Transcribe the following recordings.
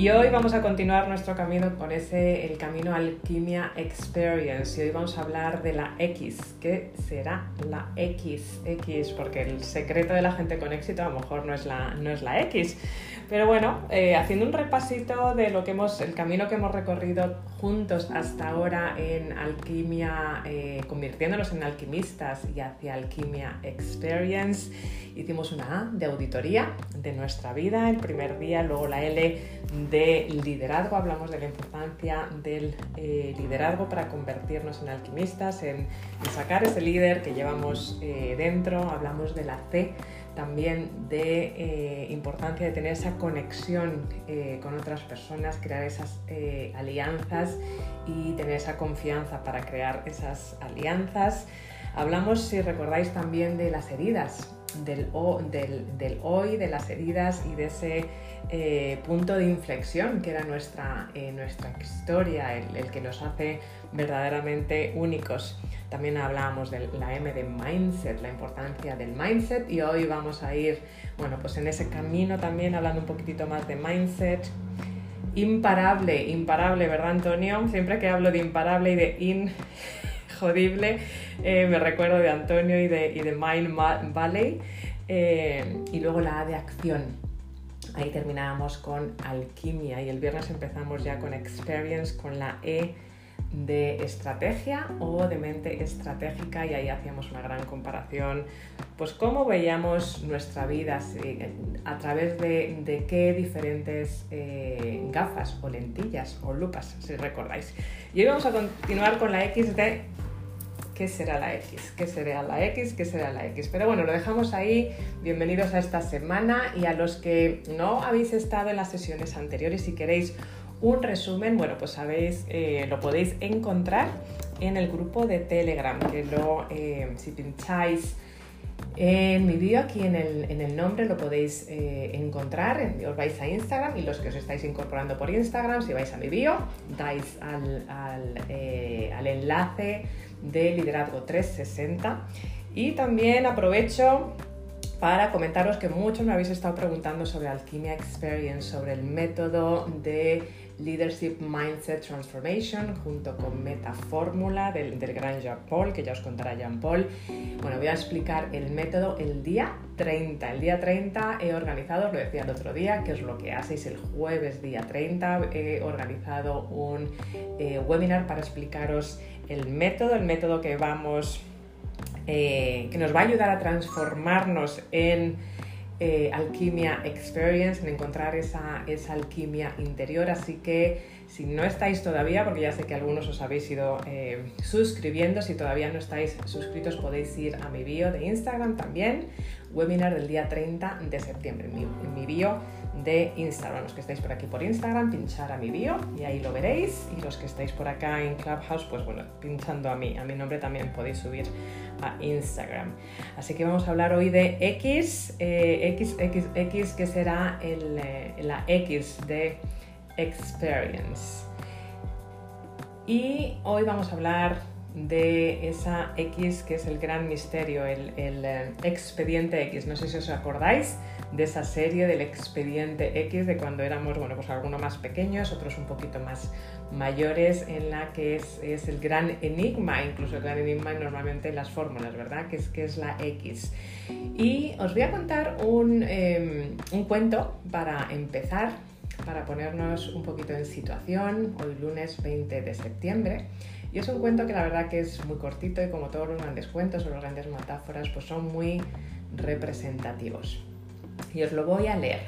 Y hoy vamos a continuar nuestro camino con ese el camino Alquimia Experience y hoy vamos a hablar de la X. ¿Qué será la X? X, porque el secreto de la gente con éxito a lo mejor no es la, no es la X. Pero bueno, eh, haciendo un repasito de lo que hemos, el camino que hemos recorrido juntos hasta ahora en alquimia, eh, convirtiéndonos en alquimistas y hacia alquimia experience, hicimos una A de auditoría de nuestra vida, el primer día, luego la L de liderazgo, hablamos de la importancia del eh, liderazgo para convertirnos en alquimistas, en, sacar ese líder que llevamos dentro, hablamos de la C también de eh, importancia de tener esa conexión eh, con otras personas, crear esas eh, alianzas y tener esa confianza para crear esas alianzas. Hablamos, si recordáis, también de las heridas, del, del, hoy, de las heridas y de ese punto de inflexión que era nuestra, nuestra historia, el que nos hace verdaderamente únicos. También hablábamos de la M de mindset, la importancia del mindset y hoy vamos a ir, bueno, pues en ese camino también hablando un poquitito más de mindset. Imparable, imparable, ¿verdad Antonio? Siempre que hablo de imparable y de injodible, eh, me recuerdo de Antonio y de, y de Mind Valley. Eh, y luego la A de acción. Ahí terminábamos con alquimia y el viernes empezamos ya con experience, con la E de estrategia o de mente estratégica y ahí hacíamos una gran comparación, pues cómo veíamos nuestra vida a través de, qué diferentes eh, gafas o lentillas o lupas, si recordáis. Y hoy vamos a continuar con la X de qué será la X, qué será la X, qué será la X. Pero bueno, lo dejamos ahí. Bienvenidos a esta semana y a los que no habéis estado en las sesiones anteriores, si queréis un resumen, bueno, pues sabéis, eh, lo podéis encontrar en el grupo de Telegram, que lo, eh, si pincháis en mi vídeo, aquí en el, nombre lo podéis eh, encontrar, os vais a Instagram y los que os estáis incorporando por Instagram, si vais a mi bio, dais al, al enlace de Liderazgo 360 y también aprovecho para comentaros que muchos me habéis estado preguntando sobre Alquimia Experience, sobre el método de Leadership Mindset Transformation junto con Meta Fórmula del, gran Jean Paul, que ya os contará Jean Paul. Bueno, voy a explicar el método el día 30. El día 30 he organizado, os lo decía el otro día, que es lo que hacéis el jueves día 30. He organizado un eh, webinar para explicaros el método, el método que vamos, eh, que nos va a ayudar a transformarnos en eh, alquimia experience, en encontrar esa, esa, alquimia interior. Así que si no estáis todavía, porque ya sé que algunos os habéis ido eh, suscribiendo, si todavía no estáis suscritos podéis ir a mi bio de Instagram también, webinar del día 30 de septiembre, mi, en mi bio de Instagram. Los que estáis por aquí por Instagram, pinchar a mi bio y ahí lo veréis. Y los que estáis por acá en Clubhouse, pues bueno, pinchando a mí, a mi nombre también podéis subir a Instagram. Así que vamos a hablar hoy de X, eh, X, X, X, que será eh, la X de Experience. Y hoy vamos a hablar de esa X que es el gran misterio, el, eh, expediente X. No sé si os acordáis de esa serie del expediente X de cuando éramos, bueno, pues algunos más pequeños, otros un poquito más mayores, en la que es, el gran enigma, incluso el gran enigma normalmente en las fórmulas, ¿verdad? Que es, que es la X. Y os voy a contar un, em, un cuento para empezar, para ponernos un poquito en situación, hoy lunes 20 de septiembre. Y es un cuento que la verdad que es muy cortito y como todos los grandes cuentos o las grandes metáforas, pues son muy representativos y os lo voy a leer.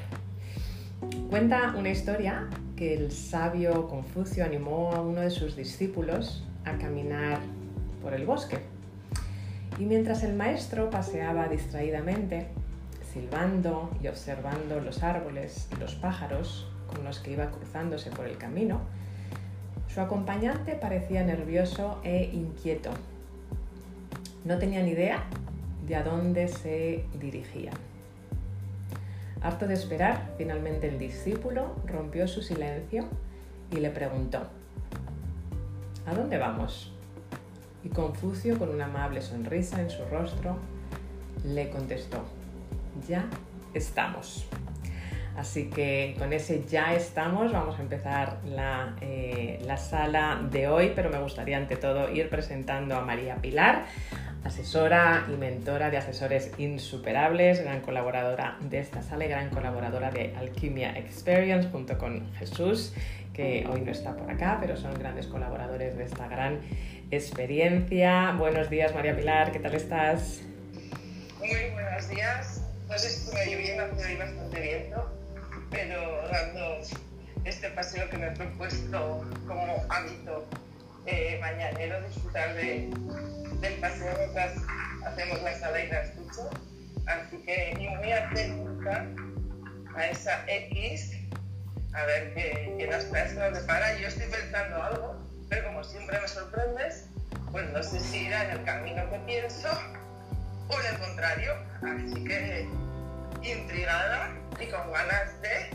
Cuenta una historia que el sabio Confucio animó a uno de sus discípulos a caminar por el bosque. Y mientras el maestro paseaba distraídamente, silbando y observando los árboles y los pájaros con los que iba cruzándose por el camino, su acompañante parecía nervioso e inquieto. No tenía ni idea de a dónde se dirigía. Harto de esperar, finalmente el discípulo rompió su silencio y le preguntó, ¿A dónde vamos? Y Confucio, con una amable sonrisa en su rostro, le contestó, ya estamos. Así que con ese ya estamos, vamos a empezar la, eh, la sala de hoy, pero me gustaría ante todo ir presentando a María Pilar, asesora y mentora de asesores insuperables, gran colaboradora de esta sala y gran colaboradora de Alquimia Experience junto con Jesús, que hoy no está por acá, pero son grandes colaboradores de esta gran experiencia. Buenos días María Pilar, ¿qué tal estás? Muy buenos días. No sé si estuve lloviendo, hace hoy bastante viento, pero dando este paseo que me he propuesto como hábito eh, mañanero, disfrutar de, del paseo mientras hacemos la sala y la escucho. Así que y muy atenta a esa X, a ver qué, qué nos trae, qué nos depara. Yo estoy pensando algo, pero como siempre me sorprendes, pues no sé si irá en el camino que pienso o en el contrario. Así que intrigada y con ganas de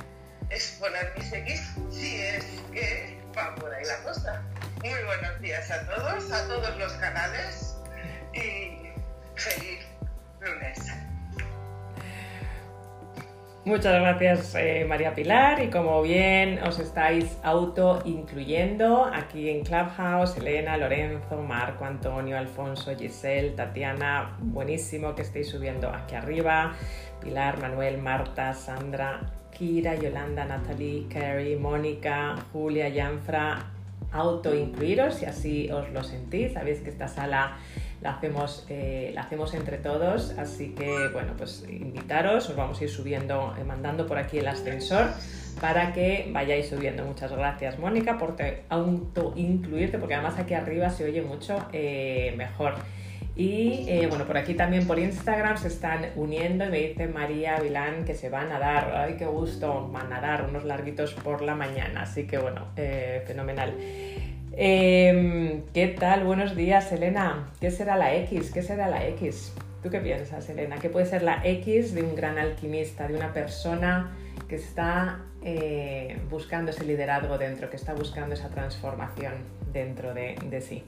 exponer mis X si es que va por ahí la cosa. Muy buenos días a todos, a todos los canales y feliz lunes. Muchas gracias eh, María Pilar y como bien os estáis auto incluyendo aquí en Clubhouse, Elena, Lorenzo, Marco, Antonio, Alfonso, Giselle, Tatiana, buenísimo que estéis subiendo aquí arriba, Pilar, Manuel, Marta, Sandra, Kira, Yolanda, Natalie, Carrie, Mónica, Julia, Yanfra, auto incluiros si así os lo sentís, sabéis que esta sala la hacemos, eh, la hacemos entre todos, así que bueno, pues invitaros, os vamos a ir subiendo, eh, mandando por aquí el ascensor para que vayáis subiendo. Muchas gracias Mónica por auto incluirte, porque además aquí arriba se oye mucho eh, mejor. Y bueno, por aquí también por Instagram se están uniendo y me dice María Vilán que se van a dar, ay qué gusto, van a dar unos larguitos por la mañana, así que bueno, fenomenal. Em, ¿Qué tal? Buenos días, Elena. ¿Qué será la X? ¿Qué será la X? ¿Tú qué piensas, Elena? ¿Qué puede ser la X de un gran alquimista, de una persona que está eh, buscando ese liderazgo dentro, que está buscando esa transformación dentro de, sí?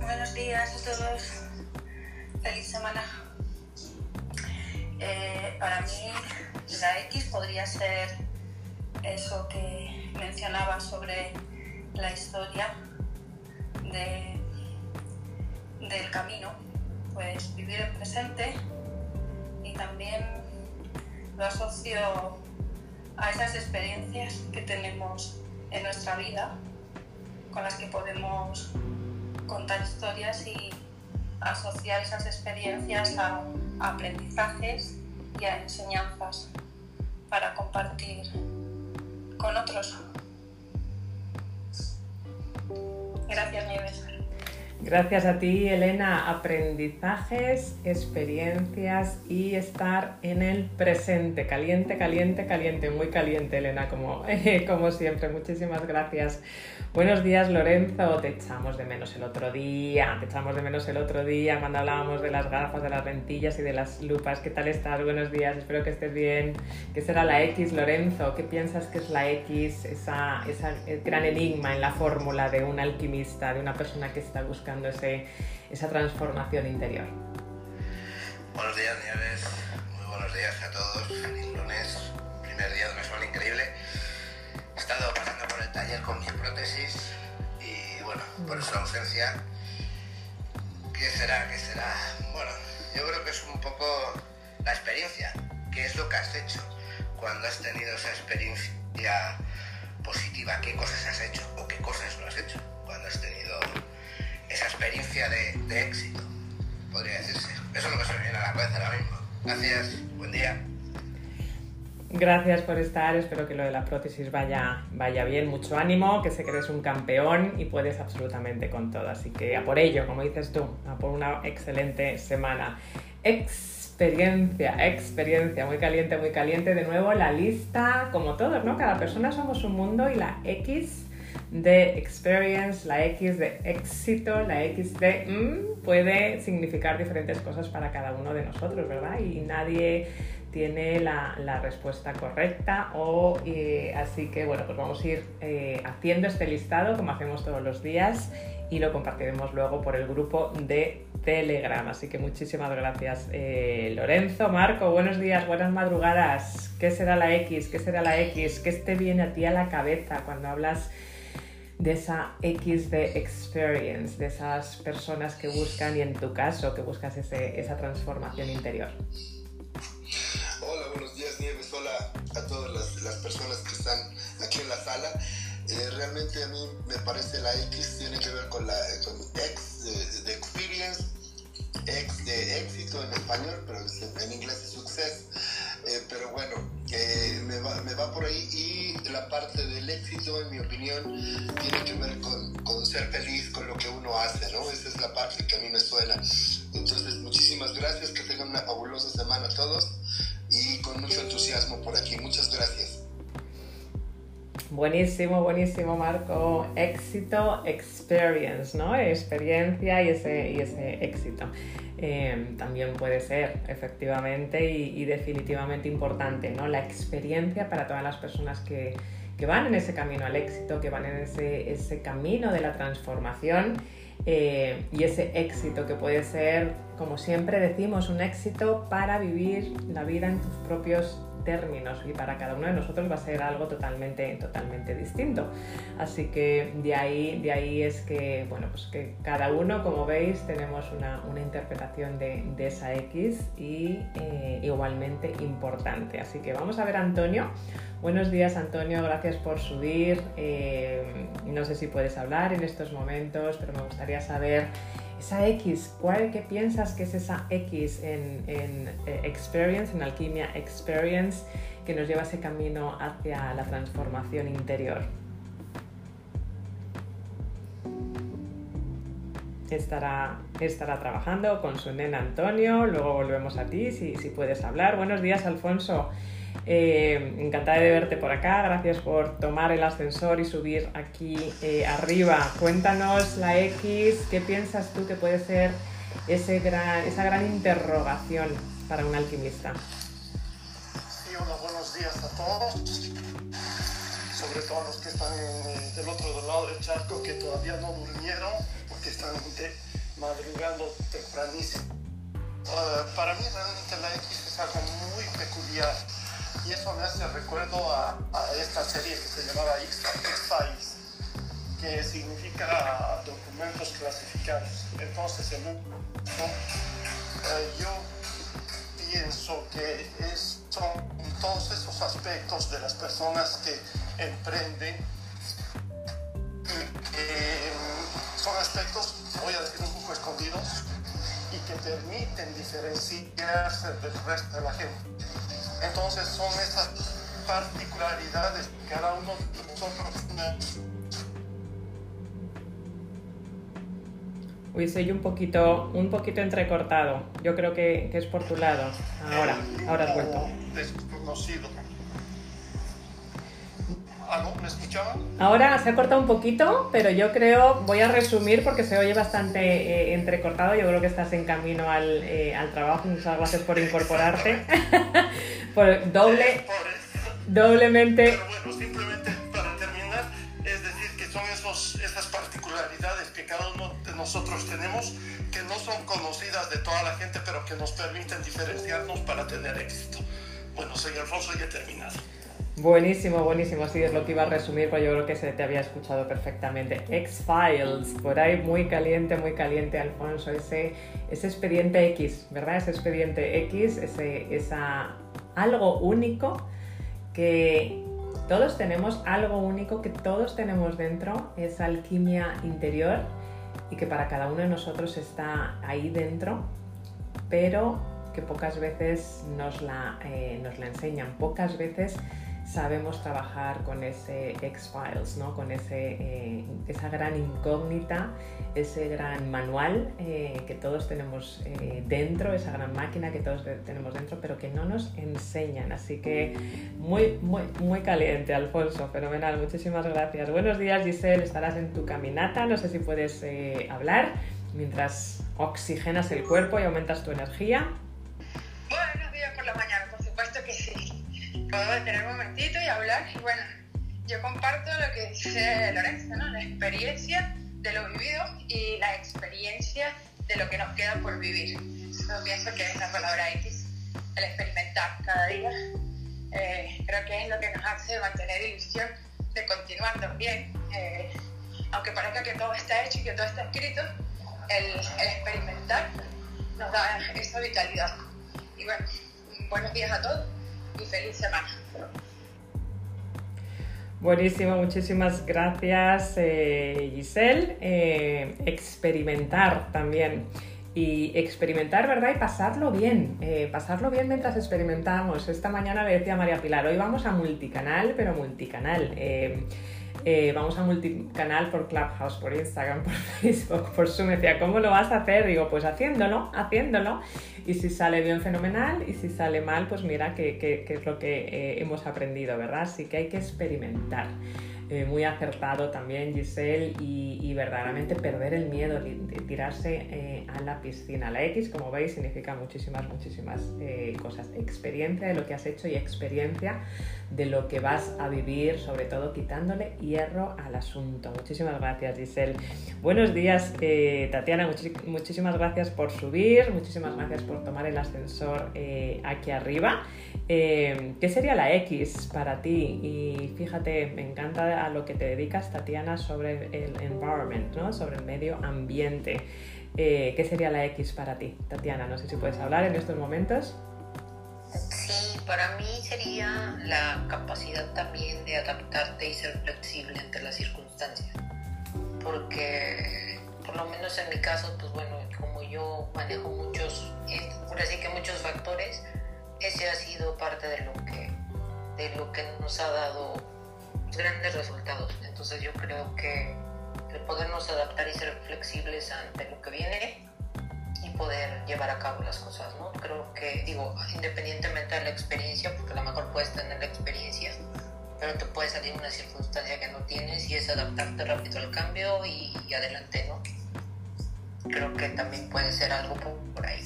Buenos días a todos. Feliz semana. Eh, para mí, la X podría ser eso que mencionaba sobre la historia del camino, pues vivir el presente y también lo asocio a esas experiencias que tenemos en nuestra vida con las que podemos contar historias y asociar esas experiencias a aprendizajes y a enseñanzas para compartir con otros. Gracias, Nieves. Gracias a ti, Elena. Aprendizajes, experiencias y estar en el presente. Caliente, caliente, caliente. Muy caliente, Elena, como, como siempre. Muchísimas gracias. Buenos días, Lorenzo. Te echamos de menos el otro día. Te echamos de menos el otro día cuando hablábamos de las gafas, de las lentillas y de las lupas. ¿Qué tal estás? Buenos días. Espero que estés bien. ¿Qué será la X, Lorenzo? ¿Qué piensas que es la X? Esa, esa gran enigma en la fórmula de un alquimista, de una persona que está buscando ese, esa transformación interior. Buenos días, Nieves. Muy buenos días a todos. Feliz lunes. Primer día de una semana increíble. He estado pasando por el taller con mi prótesis y bueno, por su ausencia, ¿qué será? ¿Qué será? Bueno, yo creo que es un poco la experiencia, qué es lo que has hecho cuando has tenido esa experiencia positiva, qué cosas has hecho o qué cosas no has hecho cuando has tenido esa experiencia de, éxito, podría decirse. Eso es lo que se me viene a la cabeza ahora mismo. Gracias, buen día. Gracias por estar, espero que lo de la prótesis vaya, vaya bien, mucho ánimo, que sé que eres un campeón y puedes absolutamente con todo, así que a por ello, como dices tú, a por una excelente semana. Experiencia, experiencia, muy caliente, muy caliente, de nuevo la lista, como todos, ¿no? Cada persona somos un mundo y la X de experience, la X de éxito, la X de mm, puede significar diferentes cosas para cada uno de nosotros, ¿verdad? Y nadie tiene la, respuesta correcta o así que bueno pues vamos a ir haciendo este listado como hacemos todos los días y lo compartiremos luego por el grupo de Telegram. Así que muchísimas gracias, eh, Lorenzo, Marco, buenos días, buenas madrugadas. ¿Qué será la X? ¿Qué será la X? ¿Qué te viene a ti a la cabeza cuando hablas de esa X de experience, de esas personas que buscan y en tu caso que buscas esa transformación interior? Hola, buenos días, Nieves. Hola a todas las personas que están aquí en la sala. Eh, realmente a mí me parece la X tiene que ver con la con X de, experience, X de éxito en español, pero en inglés es success. Eh, pero bueno, eh, me, va, me, va, por ahí y la parte del éxito, en mi opinión, tiene que ver con, con, ser feliz con lo que uno hace, ¿no? Esa es la parte que a mí me suena. Entonces, muchísimas gracias, que tengan una fabulosa semana todos y con mucho entusiasmo por aquí. Muchas gracias. Buenísimo, buenísimo, Marco. Éxito, experience, ¿no? Experiencia y ese, y ese éxito. Em, también puede ser, efectivamente, y, definitivamente importante, ¿no? La experiencia para todas las personas que, van en ese camino al éxito, que van en ese, ese camino de la transformación. Eh, y ese éxito que puede ser, como siempre decimos, un éxito para vivir la vida en tus propios términos y para cada uno de nosotros va a ser algo totalmente, totalmente distinto. Así que de ahí, de ahí es que, bueno, pues que cada uno, como veis, tenemos una, interpretación de, esa X y eh, igualmente importante. Así que vamos a ver Antonio. Buenos días Antonio, gracias por subir. Eh, no sé si puedes hablar en estos momentos, pero me gustaría saber esa X, ¿cuál que piensas que es esa X en, eh, Experience, en Alquimia Experience, que nos lleva ese camino hacia la transformación interior? Estará, estará trabajando con su nena Antonio, luego volvemos a ti si, si puedes hablar. Buenos días, Alfonso. Eh, encantada de verte por acá, gracias por tomar el ascensor y subir aquí eh, arriba. Cuéntanos la X, ¿qué piensas tú que puede ser ese gran, esa gran interrogación para un alquimista? Sí, hola, buenos días a todos, sobre todo los que están del otro lado del charco que todavía no durmieron porque están madrugando tempranísimo. Ah, para mí realmente la X es algo muy peculiar y eso me hace recuerdo a, esta serie que se llamaba X-Files, que significa documentos clasificados. Entonces, en un, eh, yo pienso que son todos esos aspectos de las personas que emprenden, eh, son aspectos, voy a decir un poco escondidos, que permiten diferenciarse del resto de la gente. Entonces son esas particularidades que cada uno de nosotros Uy, soy un poquito, un poquito entrecortado. Yo creo que, que es por tu lado. Ahora, ahora has vuelto. Desconocido. ¿Me escuchaban? Ahora se ha cortado un poquito, pero yo creo, voy a resumir porque se oye bastante eh, entrecortado. Yo creo que estás en camino al, eh, al trabajo. Muchas gracias por incorporarte. por doble, doblemente. Pero bueno, simplemente para terminar, es decir, que son esos, esas particularidades que cada uno de nosotros tenemos que no son conocidas de toda la gente, pero que nos permiten diferenciarnos para tener éxito. Bueno, señor Alfonso, ya he terminado. Buenísimo, buenísimo. Sí, es lo que iba a resumir, pero yo creo que se te había escuchado perfectamente. X-Files, por ahí muy caliente, muy caliente, Alfonso. Ese, ese expediente X, ¿verdad? Ese expediente X, ese, esa algo único que todos tenemos, algo único que todos tenemos dentro, esa alquimia interior y que para cada uno de nosotros está ahí dentro, pero que pocas veces nos la, eh, nos la enseñan, pocas veces sabemos trabajar con ese X-Files, ¿no? con ese, eh, esa gran incógnita, ese gran manual eh, que todos tenemos eh, dentro, esa gran máquina que todos tenemos dentro, pero que no nos enseñan. Así que muy, muy, muy caliente, Alfonso, fenomenal, muchísimas gracias. Buenos días, Giselle, estarás en tu caminata, no sé si puedes hablar mientras oxigenas el cuerpo y aumentas tu energía. Buenos días por la mañana, puedo detener un momentito y hablar. Y bueno, yo comparto lo que dice Lorenzo. La experiencia de lo vivido y la experiencia de lo que nos queda por vivir. Yo pienso que es la palabra X, el experimentar cada día. Eh, creo que es lo que nos hace mantener ilusión de continuar también. Eh, aunque parezca que todo está hecho y que todo está escrito, el experimentar nos da esa vitalidad. Y bueno, buenos días a todos y feliz semana. Buenísimo, muchísimas gracias eh, Giselle. Eh, experimentar también. Y experimentar, ¿verdad? Y pasarlo bien. Eh, pasarlo bien mientras experimentamos. Esta mañana le decía María Pilar, hoy vamos a multicanal, pero multicanal. Eh, vamos a multicanal por Clubhouse, por Instagram, por Facebook, por Zoom. Decía, ¿cómo lo vas a hacer? Digo, pues haciéndolo, haciéndolo. Y si sale bien, fenomenal. Y si sale mal, pues mira qué es lo que eh, hemos aprendido, ¿verdad? Así que hay que experimentar. Eh, muy acertado también Giselle y, verdaderamente perder el miedo, de tirarse eh, a la piscina. La X, como veis, significa muchísimas, muchísimas eh, cosas. Experiencia de lo que has hecho y experiencia de lo que vas a vivir, sobre todo quitándole hierro al asunto. Muchísimas gracias Giselle. Buenos días Tatiana, muchísimas gracias por subir, muchísimas gracias por tomar el ascensor aquí arriba. ¿Qué sería la X para ti? Y fíjate, me encanta a lo que te dedicas, Tatiana, sobre el environment, ¿no? sobre el medio ambiente. Eh, ¿Qué sería la X para ti, Tatiana? No sé si puedes hablar en estos momentos. Sí, para mí sería la capacidad también de adaptarte y ser flexible ante las circunstancias. Porque, por lo menos en mi caso, pues bueno, como yo manejo muchos, por así que muchos factores, ese ha sido parte de lo que, de lo que nos ha dado grandes resultados. Entonces yo creo que el podernos adaptar y ser flexibles ante lo que viene y poder llevar a cabo las cosas, ¿no? Creo que, digo, independientemente de la experiencia, porque a lo mejor puedes tener la experiencia, pero te puede salir una circunstancia que no tienes y es adaptarte rápido al cambio y, adelante, ¿no? Creo que también puede ser algo por ahí.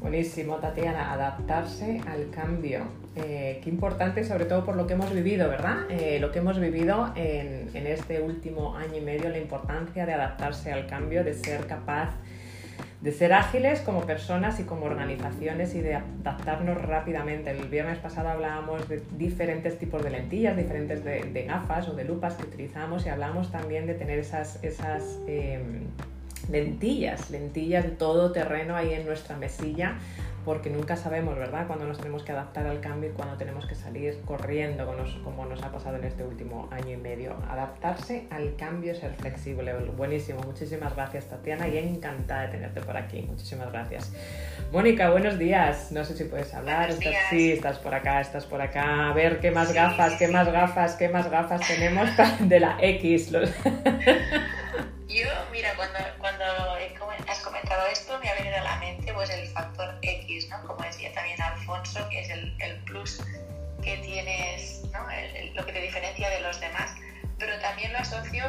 Buenísimo, Tatiana, adaptarse al cambio. Eh, qué importante, sobre todo por lo que hemos vivido, ¿verdad? Eh, lo que hemos vivido en, este último año y medio, la importancia de adaptarse al cambio, de ser capaz de ser ágiles como personas y como organizaciones y de adaptarnos rápidamente. El viernes pasado hablábamos de diferentes tipos de lentillas, diferentes de, gafas o de lupas que utilizamos y hablamos también de tener esas, esas em, lentillas, lentillas de todo terreno ahí en nuestra mesilla, porque nunca sabemos, ¿verdad?, cuándo nos tenemos que adaptar al cambio y cuándo tenemos que salir corriendo, como nos, ha pasado en este último año y medio. Adaptarse al cambio, ser flexible. Buenísimo, muchísimas gracias, Tatiana, y encantada de tenerte por aquí. Muchísimas gracias. Mónica, buenos días. No sé si puedes hablar. Estás, sí, estás por acá, estás por acá. A ver qué más gafas, qué más gafas, qué más gafas tenemos de la X. Yo, mira, cuando, esto, me ha venido a la mente pues, el factor X, ¿no? Como decía también Alfonso, que es el, el plus que tienes, ¿no? lo que te diferencia de los demás. Pero también lo asocio,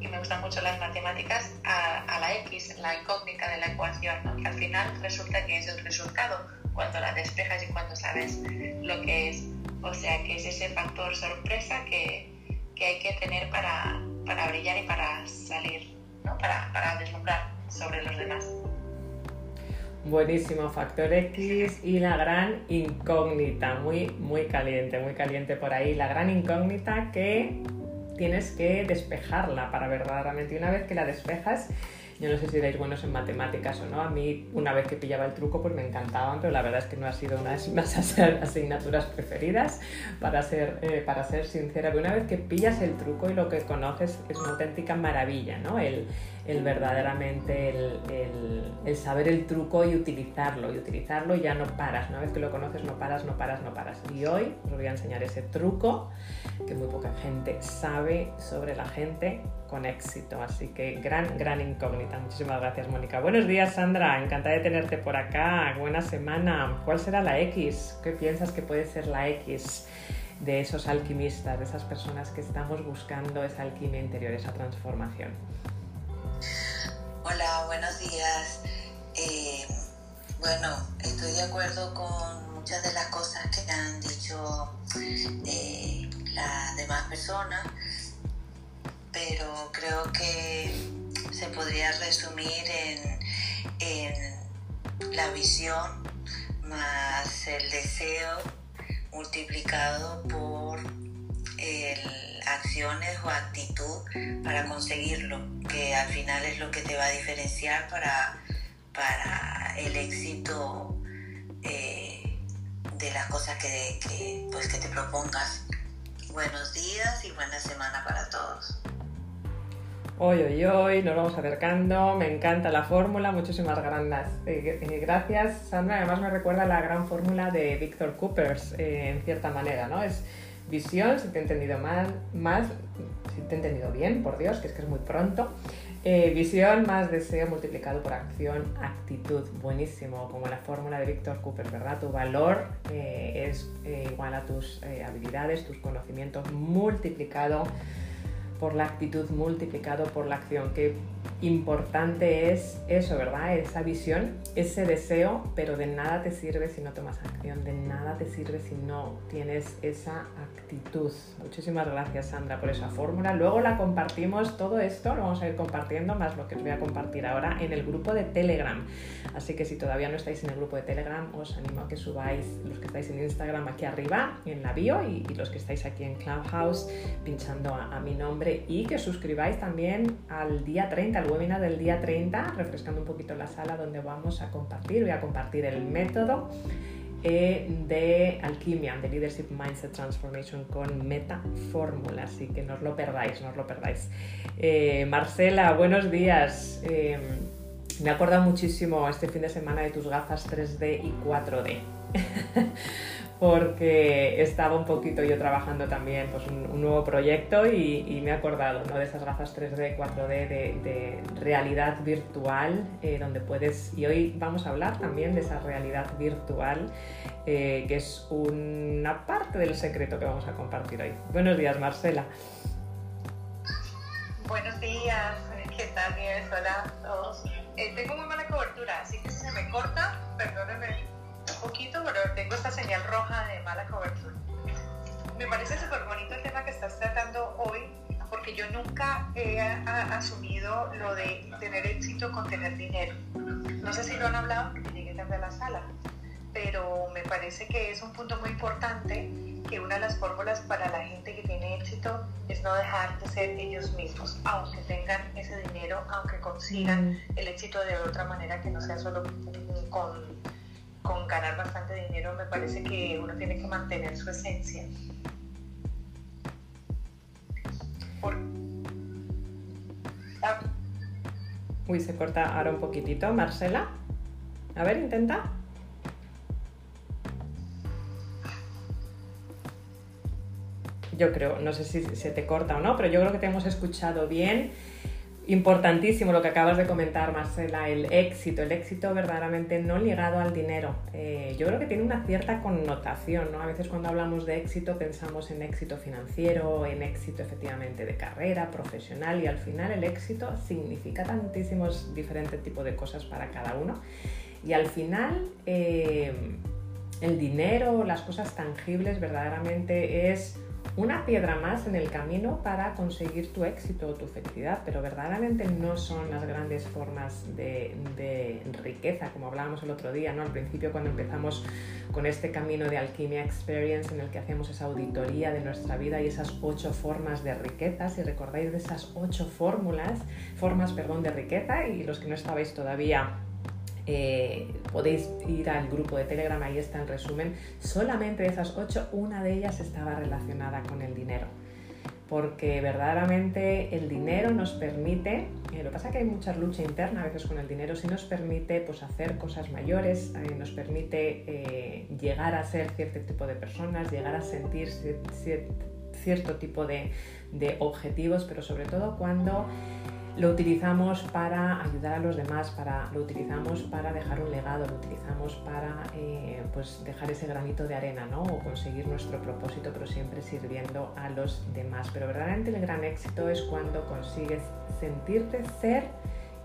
y me gustan mucho las matemáticas, a, a la X, la incógnita de la ecuación, ¿no? que al final resulta que es el resultado cuando la despejas y cuando sabes lo que es. O sea, que es ese factor sorpresa que, que hay que tener para, para brillar y para salir, ¿no? para, para deslumbrar sobre los demás. Buenísimo, factor X y la gran incógnita, muy, muy caliente, muy caliente por ahí. La gran incógnita que tienes que despejarla para verdaderamente, y una vez que la despejas, yo no sé si erais buenos en matemáticas o no. A mí, una vez que pillaba el truco, pues me encantaban, pero la verdad es que no ha sido una de mis asignaturas preferidas, para ser, eh, para ser sincera. Pero una vez que pillas el truco y lo que conoces es una auténtica maravilla, ¿no? El, el verdaderamente el, saber el truco y utilizarlo. Y utilizarlo ya no paras. Una vez que lo conoces, no paras, no paras, no paras. Y hoy os voy a enseñar ese truco que muy poca gente sabe sobre la gente con éxito. Así que gran, gran incógnita. Muchísimas gracias, Mónica. Buenos días, Sandra. Encantada de tenerte por acá. Buena semana. ¿Cuál será la X? ¿Qué piensas que puede ser la X? de esos alquimistas, de esas personas que estamos buscando esa alquimia interior, esa transformación. Hola, buenos días. Eh, bueno, estoy de acuerdo con muchas de las cosas que han dicho eh, las demás personas, pero creo que se podría resumir en, la visión más el deseo multiplicado por acciones o actitud para conseguirlo, que al final es lo que te va a diferenciar para, para el éxito eh, de las cosas que, pues, que te propongas. Buenos días y buena semana para todos. Hoy, hoy, hoy, nos vamos acercando, me encanta la fórmula, muchísimas gracias. Eh, eh, gracias, Sandra. Además me recuerda la gran fórmula de Victor Coopers, en cierta manera, ¿no? Es visión, si te he entendido mal, más, si te he entendido bien, por Dios, que es que es muy pronto. Eh, visión más deseo multiplicado por acción, actitud, buenísimo, como la fórmula de Víctor Cooper, ¿verdad? Tu valor eh, es eh, igual a tus habilidades, tus conocimientos multiplicado por la actitud, multiplicado por la acción. Que importante es eso, ¿verdad? Esa visión, ese deseo, pero de nada te sirve si no tomas acción, de nada te sirve si no tienes esa actitud. Muchísimas gracias Sandra por esa fórmula. Luego la compartimos, todo esto lo vamos a ir compartiendo, más lo que os voy a compartir ahora en el grupo de Telegram. Así que si todavía no estáis en el grupo de Telegram, os animo a que subáis los que estáis en Instagram aquí arriba, en la bio, y, los que estáis aquí en Clubhouse, pinchando a, a mi nombre y que suscribáis también al día 30, webinar del día 30, refrescando un poquito la sala donde vamos a compartir, voy a compartir el método eh, de alquimia, de Leadership Mindset Transformation con Meta Fórmula, así que no os lo perdáis, no os lo perdáis. Eh, Marcela, buenos días. Eh, me acordado muchísimo este fin de semana de tus gafas 3D y 4D. porque estaba un poquito yo trabajando también pues, un, nuevo proyecto y, me he acordado ¿no? de esas gafas 3D, 4D de, realidad virtual, eh, donde puedes, y hoy vamos a hablar también de esa realidad virtual, eh, que es una parte del secreto que vamos a compartir hoy. Buenos días, Marcela. Buenos días, ¿qué tal? Hola a todos. Eh, tengo muy mala cobertura, así que si se me corta, perdónenme un poquito, pero tengo esta señal roja de mala cobertura. Me parece súper bonito el tema que estás tratando hoy, porque yo nunca he asumido lo de tener éxito con tener dinero. No sé si lo han hablado, porque llegué tarde a la sala, pero me parece que es un punto muy importante que una de las fórmulas para la gente que tiene éxito es no dejar de ser ellos mismos, aunque tengan ese dinero, aunque consigan mm. el éxito de otra manera que no sea solo con con ganar bastante dinero, me parece que uno tiene que mantener su esencia. Ah. Uy, se corta ahora un poquitito. Marcela, a ver, intenta. Yo creo, no sé si se te corta o no, pero yo creo que te hemos escuchado bien. Importantísimo lo que acabas de comentar, Marcela, el éxito, el éxito verdaderamente no ligado al dinero. Eh, yo creo que tiene una cierta connotación, ¿no? A veces cuando hablamos de éxito pensamos en éxito financiero, en éxito efectivamente de carrera, profesional, y al final el éxito significa tantísimos diferentes tipos de cosas para cada uno. Y al final eh, el dinero, las cosas tangibles verdaderamente es una piedra más en el camino para conseguir tu éxito o tu felicidad, pero verdaderamente no son las grandes formas de, riqueza, como hablábamos el otro día, ¿no? Al principio cuando empezamos con este camino de Alquimia Experience en el que hacemos esa auditoría de nuestra vida y esas ocho formas de riqueza, si recordáis de esas ocho fórmulas, formas, perdón, de riqueza y los que no estabais todavía eh, podéis ir al grupo de Telegram, ahí está el resumen. Solamente de esas ocho, una de ellas estaba relacionada con el dinero. Porque verdaderamente el dinero nos permite, eh, lo que pasa es que hay mucha lucha interna a veces con el dinero, sí nos permite pues, hacer cosas mayores, eh, nos permite llegar a ser cierto tipo de personas, llegar a sentir cierto tipo de objetivos, pero sobre todo cuando lo utilizamos para ayudar a los demás, para, lo utilizamos para dejar un legado, lo utilizamos para eh, pues dejar ese granito de arena ¿no? o conseguir nuestro propósito, pero siempre sirviendo a los demás. Pero verdaderamente el gran éxito es cuando consigues sentirte ser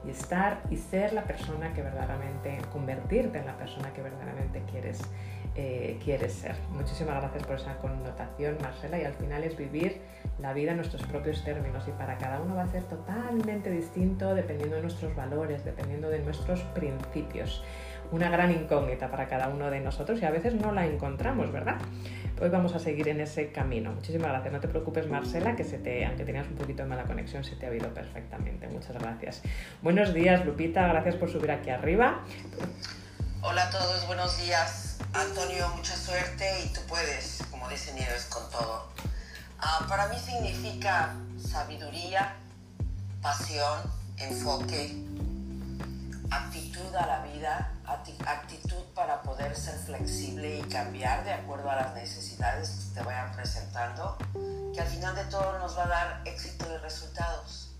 y estar y ser la persona que verdaderamente, convertirte en la persona que verdaderamente quieres, eh, quieres ser. Muchísimas gracias por esa connotación, Marcela, y al final es vivir la vida en nuestros propios términos y para cada uno va a ser totalmente distinto dependiendo de nuestros valores, dependiendo de nuestros principios. Una gran incógnita para cada uno de nosotros y a veces no la encontramos, ¿verdad? Hoy vamos a seguir en ese camino. Muchísimas gracias. No te preocupes, Marcela, que se te, aunque tenías un poquito de mala conexión, se te ha oído perfectamente. Muchas gracias. Buenos días, Lupita. Gracias por subir aquí arriba. Hola a todos, buenos días. Antonio, mucha suerte y tú puedes, como dice Nieves, con todo. Ah, para mí significa sabiduría, pasión, enfoque, actitud a la vida, actitud para poder ser flexible y cambiar de acuerdo a las necesidades que te vayan presentando, que al final de todo nos va a dar éxito y resultados.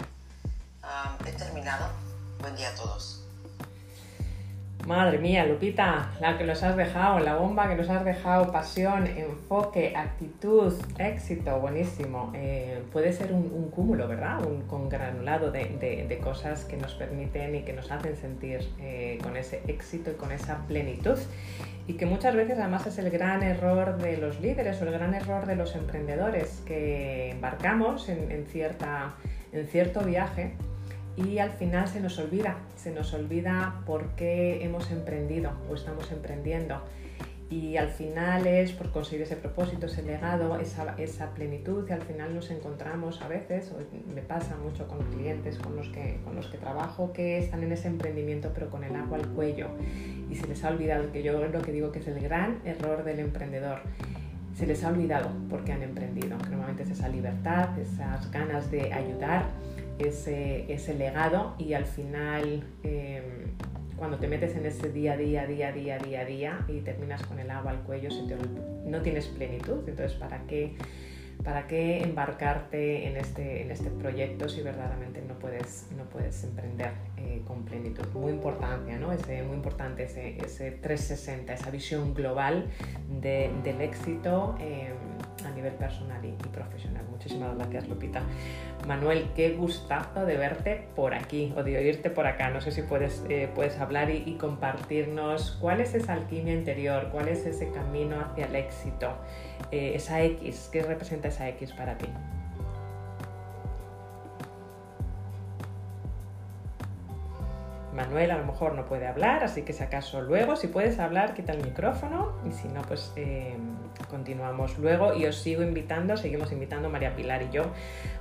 Ah, he terminado. Buen día a todos. Madre mía, Lupita, la que nos has dejado, la bomba que nos has dejado, pasión, enfoque, actitud, éxito, buenísimo. Eh, puede ser un, cúmulo, ¿verdad? Un congranulado de, cosas que nos permiten y que nos hacen sentir eh, con ese éxito y con esa plenitud. Y que muchas veces además es el gran error de los líderes o el gran error de los emprendedores que embarcamos en cierta, en cierto viaje y al final se nos olvida, se nos olvida por qué hemos emprendido o estamos emprendiendo. Y al final es por conseguir ese propósito, ese legado, esa, esa plenitud y al final nos encontramos a veces, me pasa mucho con clientes con los, que, con los que trabajo, que están en ese emprendimiento pero con el agua al cuello y se les ha olvidado, que yo lo que digo que es el gran error del emprendedor se les ha olvidado porque han emprendido, que normalmente es esa libertad, esas ganas de ayudar, ese, ese legado y al final em, cuando te metes en ese día a día, día, día, día, día y terminas con el agua al cuello, no tienes plenitud. Entonces, ¿para qué, ¿para qué embarcarte en este, en este proyecto si verdaderamente no puedes, no puedes emprender eh, con plenitud? Muy importante, ¿no? Ese, muy importante ese, ese 360, esa visión global del éxito em, a nivel personal y profesional. Muchísimas gracias, Lupita. Manuel, qué gustazo de verte por aquí o de oírte por acá. No sé si puedes, eh, puedes hablar y, compartirnos cuál es esa alquimia interior, cuál es ese camino hacia el éxito, eh, esa X, ¿qué representa esa X para ti? Manuel a lo mejor no puede hablar, así que si acaso luego, si puedes hablar, quita el micrófono y si no, pues eh, continuamos luego y os sigo invitando, seguimos invitando María Pilar y yo,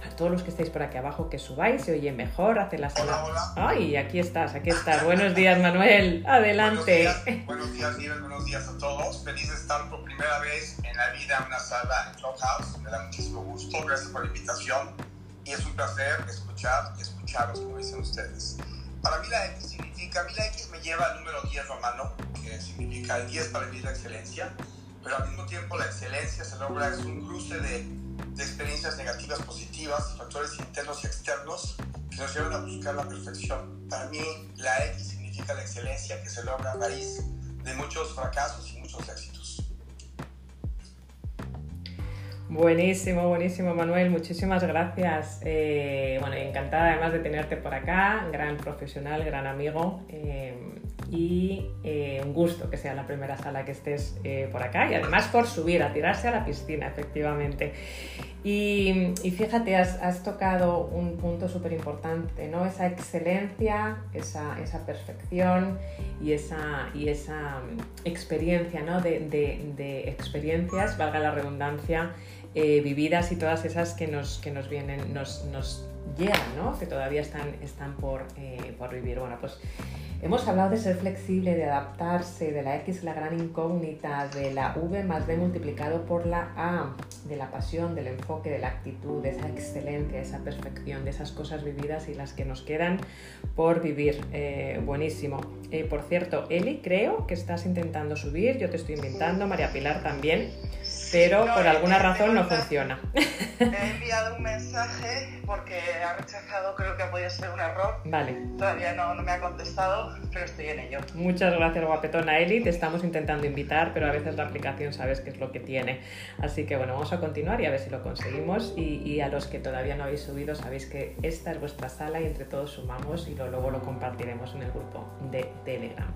a todos los que estéis por aquí abajo que subáis, se oye mejor, hace la sala. Hola, Ay, aquí estás, aquí estás. Buenos días, Manuel, adelante. Buenos días, buenos buenos días a todos. Feliz de estar por primera vez en la vida en una sala en Clubhouse. Me da muchísimo gusto, gracias por la invitación y es un placer escuchar y escucharos, como dicen ustedes. Para mí la X significa, a mí la X me lleva al número 10 romano, que significa el 10 para mí la excelencia, pero al mismo tiempo la excelencia se logra, es un cruce de, de experiencias negativas, positivas, factores internos y externos que nos llevan a buscar la perfección. Para mí la X significa la excelencia que se logra a raíz de muchos fracasos y muchos éxitos. Buenísimo, buenísimo, Manuel. Muchísimas gracias. Eh, bueno, encantada además de tenerte por acá, gran profesional, gran amigo. Eh, y eh, un gusto que sea la primera sala que estés por acá y además por subir, a tirarse a la piscina, efectivamente. Y, fíjate, has, tocado un punto súper importante, ¿no? Esa excelencia, esa, perfección y esa, y esa mm, experiencia, ¿no? De experiencias, valga la redundancia, eh, vividas y todas esas que nos, que nos vienen, nos, nos llegan, ¿no? que todavía están, están por, eh, por vivir. Bueno, pues hemos hablado de ser flexible, de adaptarse, de la X, la gran incógnita, de la V más D multiplicado por la A, de la pasión, del enfoque, de la actitud, de esa excelencia, esa perfección, de esas cosas vividas y las que nos quedan por vivir. Eh, buenísimo. por cierto, Eli, creo que estás intentando subir, yo te estoy invitando, María Pilar también pero por alguna razón no funciona. He enviado un mensaje porque ha rechazado, creo que ha podido ser un error. Vale. Todavía no, no me ha contestado, pero estoy en ello. Muchas gracias, guapetona Eli. Te estamos intentando invitar, pero a veces la aplicación sabes qué es lo que tiene. Así que bueno, vamos a continuar y a ver si lo conseguimos. Y, a los que todavía no habéis subido, sabéis que esta es vuestra sala y entre todos sumamos y luego lo compartiremos en el grupo de Telegram.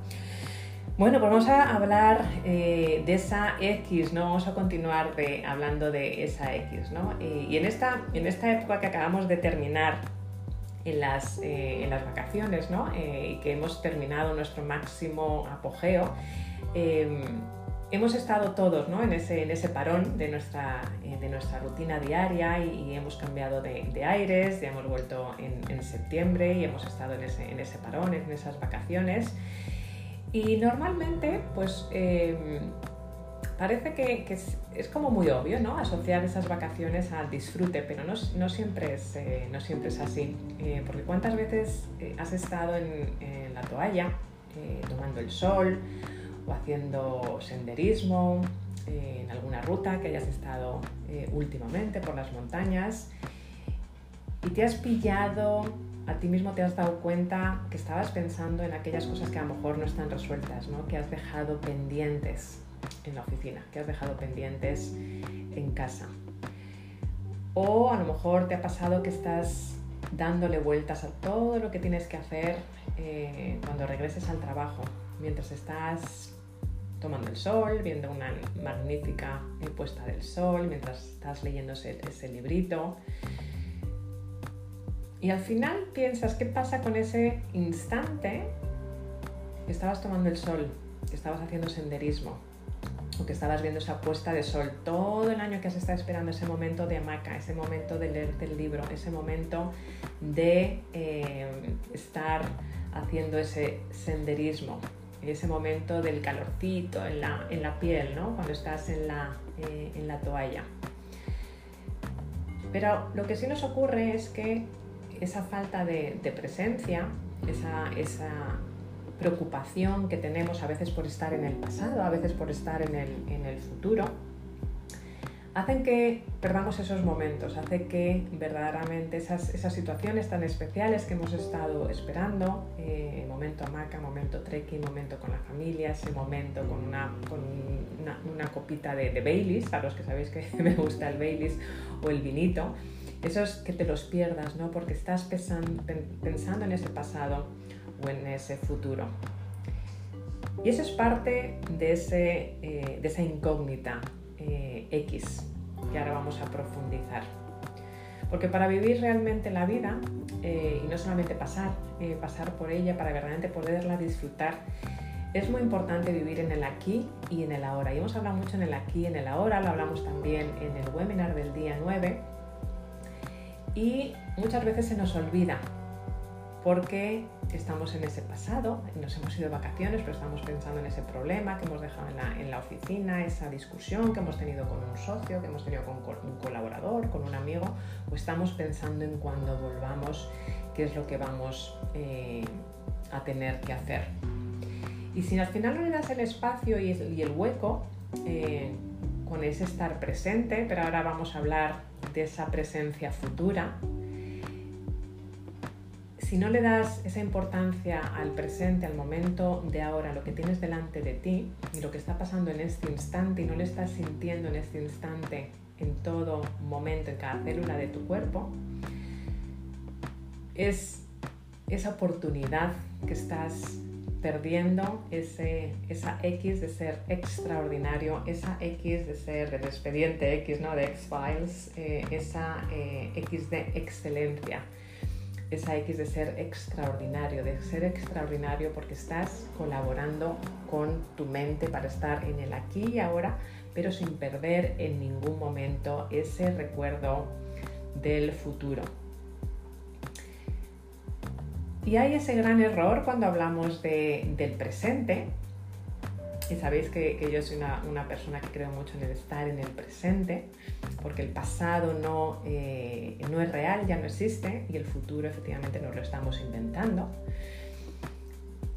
Bueno, pues vamos a hablar eh, de esa X, ¿no? Vamos a continuar de, hablando de esa X, ¿no? Eh, y en esta, en esta época que acabamos de terminar en las, eh, en las vacaciones, ¿no? y que hemos terminado nuestro máximo apogeo, hemos estado todos ¿no? en, ese, en ese parón de nuestra, de nuestra rutina diaria y, hemos cambiado de, de, aires, ya hemos vuelto en, en, septiembre y hemos estado en ese, en ese parón, en esas vacaciones. Y normalmente, pues em, parece que, es, como muy obvio, ¿no? Asociar esas vacaciones al disfrute, pero no, no siempre, es, eh, no siempre es así. Eh, porque cuántas veces eh, has estado en, la toalla, tomando el sol o haciendo senderismo, en alguna ruta que hayas estado últimamente por las montañas y te has pillado a ti mismo te has dado cuenta que estabas pensando en aquellas cosas que a lo mejor no están resueltas, ¿no? que has dejado pendientes en la oficina, que has dejado pendientes en casa. O a lo mejor te ha pasado que estás dándole vueltas a todo lo que tienes que hacer eh, cuando regreses al trabajo, mientras estás tomando el sol, viendo una magnífica puesta del sol, mientras estás leyendo ese, ese librito. Y al final piensas, ¿qué pasa con ese instante que estabas tomando el sol, que estabas haciendo senderismo, o que estabas viendo esa puesta de sol, todo el año que has estado esperando ese momento de hamaca, ese momento de leerte el libro, ese momento de eh, estar haciendo ese senderismo, ese momento del calorcito en la, en la piel, ¿no? cuando estás en la, eh, en la toalla. Pero lo que sí nos ocurre es que esa falta de, presencia, esa, preocupación que tenemos a veces por estar en el pasado, a veces por estar en el, futuro, hacen que perdamos esos momentos, hace que verdaderamente esas, situaciones tan especiales que hemos estado esperando, eh, momento hamaca, momento trekking, momento con la familia, ese momento con una, una, copita de, de Baileys, a los que sabéis que me gusta el Baileys o el vinito, esos que te los pierdas, ¿no? Porque estás pensando en ese pasado o en ese futuro. Y eso es parte de, ese, eh, de esa incógnita eh, X que ahora vamos a profundizar. Porque para vivir realmente la vida, eh, y no solamente pasar, pasar por ella, para verdaderamente poderla disfrutar, es muy importante vivir en el aquí y en el ahora. Y hemos hablado mucho en el aquí y en el ahora, lo hablamos también en el webinar del día 9 y muchas veces se nos olvida porque estamos en ese pasado, nos hemos ido de vacaciones, pero estamos pensando en ese problema que hemos dejado en la, oficina, esa discusión que hemos tenido con un socio, que hemos tenido con un colaborador, con un amigo, o estamos pensando en cuando volvamos qué es lo que vamos eh, a tener que hacer. Y si al final no le das el espacio y el, hueco eh, con ese estar presente, pero ahora vamos a hablar de esa presencia futura, si no le das esa importancia al presente, al momento de ahora, lo que tienes delante de ti y lo que está pasando en este instante y no le estás sintiendo en este instante, en todo momento, en cada célula de tu cuerpo, es esa oportunidad que estás perdiendo ese, esa X de ser extraordinario, esa X de ser del expediente X, ¿no? de X-Files, eh, esa eh, X de excelencia, esa X de ser extraordinario, de ser extraordinario porque estás colaborando con tu mente para estar en el aquí y ahora, pero sin perder en ningún momento ese recuerdo del futuro. Y hay ese gran error cuando hablamos del presente. Y sabéis que, yo soy una, persona que creo mucho en el estar en el presente, porque el pasado no, eh, no es real, ya no existe, y el futuro efectivamente nos lo estamos inventando.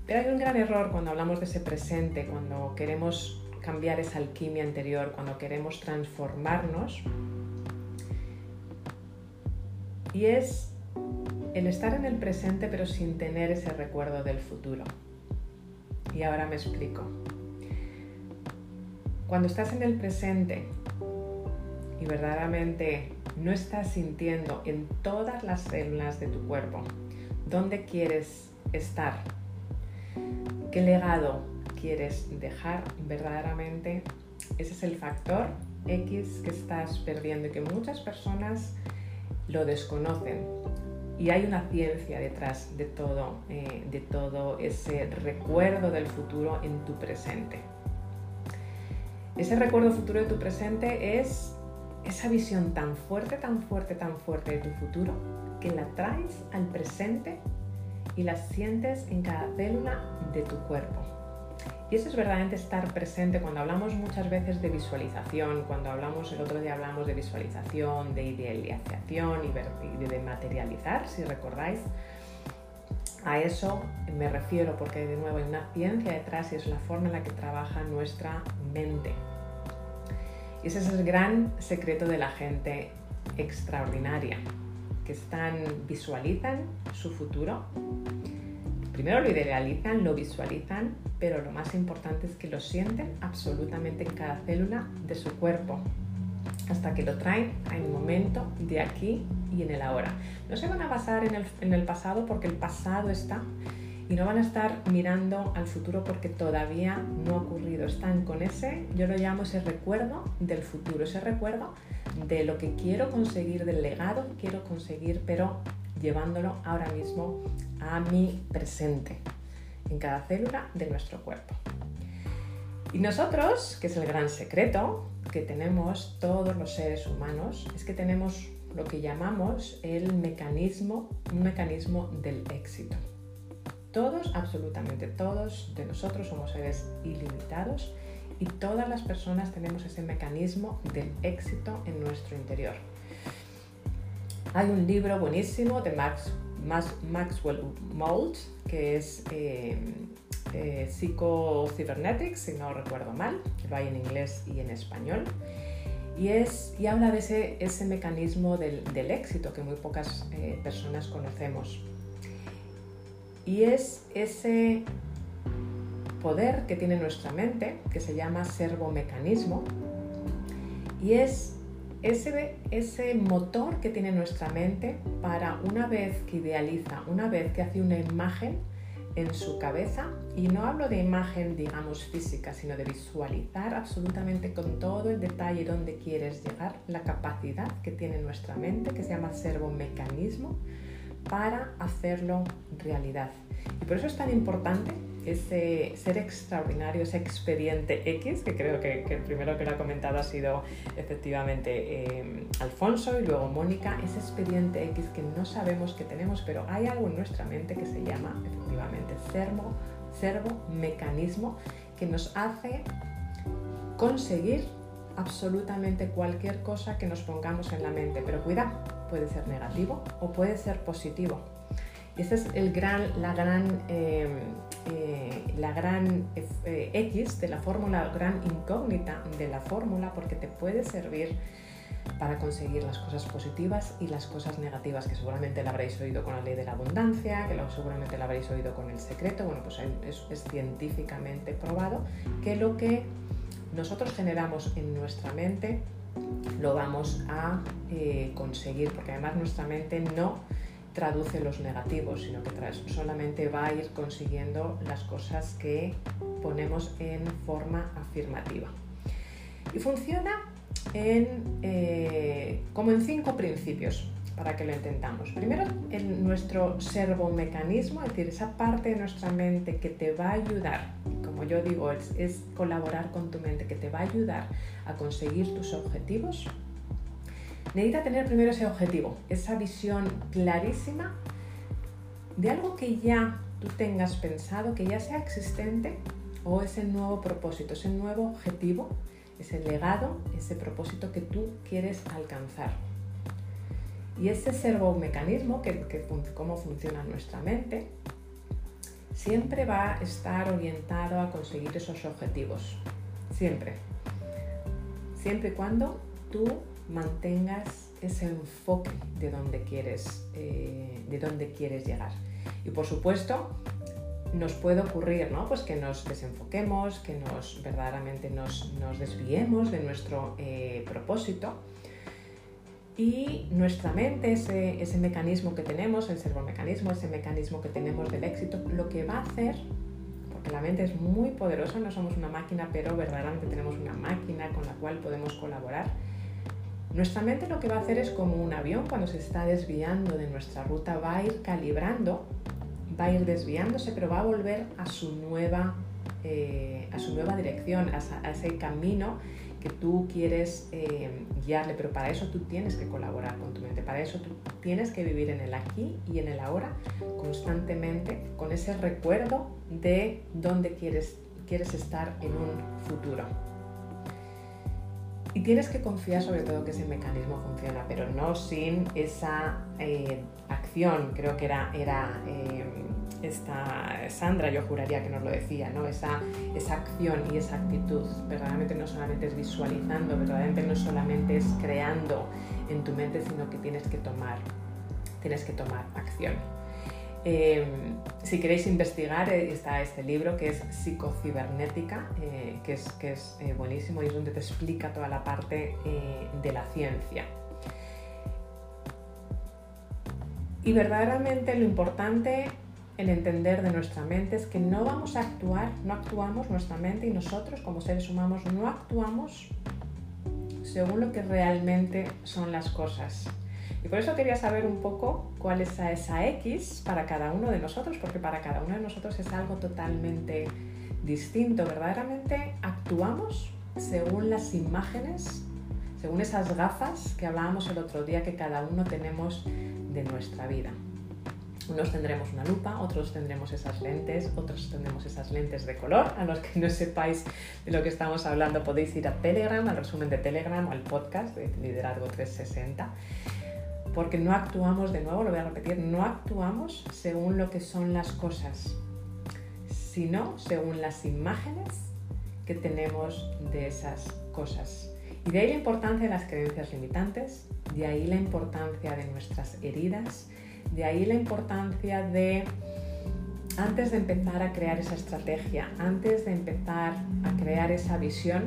Pero hay un gran error cuando hablamos de ese presente, cuando queremos cambiar esa alquimia anterior, cuando queremos transformarnos. Y es el estar en el presente pero sin tener ese recuerdo del futuro. y ahora me explico. Cuando estás en el presente y verdaderamente no estás sintiendo en todas las células de tu cuerpo dónde quieres estar, qué legado quieres dejar verdaderamente, ese es el factor X que estás perdiendo y que muchas personas lo desconocen. Y hay una ciencia detrás de todo, eh, de todo ese recuerdo del futuro en tu presente. Ese recuerdo futuro de tu presente es esa visión tan fuerte, tan fuerte, tan fuerte de tu futuro que la traes al presente y la sientes en cada célula de tu cuerpo. Y eso es verdaderamente estar presente cuando hablamos muchas veces de visualización, cuando hablamos, el otro día hablamos de visualización, de idealización y de materializar, si recordáis. A eso me refiero porque de nuevo hay una ciencia detrás y es la forma en la que trabaja nuestra mente. Y ese es el gran secreto de la gente extraordinaria, que están, visualizan su futuro. Primero lo idealizan, lo visualizan, pero lo más importante es que lo sienten absolutamente en cada célula de su cuerpo, hasta que lo traen en el momento de aquí y en el ahora. No se van a basar en el, en el pasado porque el pasado está y no van a estar mirando al futuro porque todavía no ha ocurrido. Están con ese, yo lo llamo ese recuerdo del futuro, ese recuerdo de lo que quiero conseguir, del legado que quiero conseguir, pero llevándolo ahora mismo a mi presente, en cada célula de nuestro cuerpo. Y nosotros, que es el gran secreto que tenemos todos los seres humanos, es que tenemos lo que llamamos el mecanismo, un mecanismo del éxito. Todos, absolutamente todos de nosotros somos seres ilimitados y todas las personas tenemos ese mecanismo del éxito en nuestro interior. Hay un libro buenísimo de Max, Maxwell Maltz que es eh, eh, Psycho-Cybernetics, si no recuerdo mal, lo hay en inglés y en español. Y, es, y habla de ese, mecanismo del, del, éxito que muy pocas eh, personas conocemos. Y es ese poder que tiene nuestra mente, que se llama servomecanismo, y es ese, ese motor que tiene nuestra mente para una vez que idealiza, una vez que hace una imagen en su cabeza, y no hablo de imagen, digamos, física, sino de visualizar absolutamente con todo el detalle donde quieres llegar, la capacidad que tiene nuestra mente, que se llama servomecanismo, para hacerlo realidad. Y por eso es tan importante ese ser extraordinario, ese expediente X, que creo que, el primero que lo ha comentado ha sido efectivamente eh, Alfonso y luego Mónica, ese expediente X que no sabemos que tenemos, pero hay algo en nuestra mente que se llama efectivamente servo, servo mecanismo que nos hace conseguir absolutamente cualquier cosa que nos pongamos en la mente, pero cuidado, puede ser negativo o puede ser positivo. Y esa es el gran, la gran, em, eh, la gran eh, X de la fórmula, gran incógnita de la fórmula, porque te puede servir para conseguir las cosas positivas y las cosas negativas, que seguramente la habréis oído con la ley de la abundancia, que seguramente la habréis oído con el secreto. Bueno, pues es, científicamente probado que lo que nosotros generamos en nuestra mente lo vamos a eh, conseguir, porque además nuestra mente no traduce los negativos, sino que solamente va a ir consiguiendo las cosas que ponemos en forma afirmativa. Y funciona eh, como en cinco principios para que lo entendamos. Primero, en nuestro servomecanismo, es decir, esa parte de nuestra mente que te va a ayudar, como yo digo, es, es colaborar con tu mente, que te va a ayudar a conseguir tus objetivos. Necesita tener primero ese objetivo, esa visión clarísima de algo que ya tú tengas pensado, que ya sea existente, o ese nuevo propósito, ese nuevo objetivo, ese legado, ese propósito que tú quieres alcanzar. Y ese servomecanismo, que, cómo funciona nuestra mente, siempre va a estar orientado a conseguir esos objetivos. Siempre. Siempre y cuando tú mantengas ese enfoque de dónde quieres, eh, quieres llegar. Y por supuesto, nos puede ocurrir, ¿no? Pues que nos desenfoquemos, que nos verdaderamente nos, desviemos de nuestro eh, propósito. Y nuestra mente, ese, ese mecanismo que tenemos, el servomecanismo, ese mecanismo que tenemos del éxito, lo que va a hacer, porque la mente es muy poderosa, no somos una máquina, pero verdaderamente tenemos una máquina con la cual podemos colaborar. Nuestra mente lo que va a hacer es como un avión cuando se está desviando de nuestra ruta, va a ir calibrando va a ir desviándose, pero va a volver a su nueva, eh, a su nueva dirección, a, ese camino que tú quieres eh, guiarle, pero para eso tú tienes que colaborar con tu mente, para eso tú tienes que vivir en el aquí y en el ahora constantemente con ese recuerdo de dónde quieres, quieres estar en un futuro. Y tienes que confiar sobre todo que ese mecanismo funciona, pero no sin esa eh, acción, creo que era, era eh, esta Sandra, yo juraría que nos lo decía, ¿no? esa, esa acción y esa actitud, verdaderamente no solamente es visualizando, verdaderamente no solamente es creando en tu mente, sino que tienes que tomar, tienes que tomar acción. Em, si queréis investigar, eh, está este libro que es Psicocibernética, eh, que es, que es eh, buenísimo y es donde te explica toda la parte de la ciencia. Y verdaderamente lo importante en entender de nuestra mente es que no vamos a actuar, no actuamos, nuestra mente y nosotros como seres humanos no actuamos según lo que realmente son las cosas. Y por eso quería saber un poco cuál es esa X para cada uno de nosotros, porque para cada uno de nosotros es algo totalmente distinto. Verdaderamente actuamos según las imágenes, según esas gafas que hablábamos el otro día que cada uno tenemos de nuestra vida. Unos tendremos una lupa, otros tendremos esas lentes, otros tendremos esas lentes de color. A los que no sepáis de lo que estamos hablando podéis ir a Telegram, al resumen de Telegram o al podcast de Liderazgo 360 porque no actuamos, de nuevo lo voy a repetir, no actuamos según lo que son las cosas, sino según las imágenes que tenemos de esas cosas. Y de ahí la importancia de las creencias limitantes, de ahí la importancia de nuestras heridas, de ahí la importancia de, antes de empezar a crear esa estrategia, antes de empezar a crear esa visión,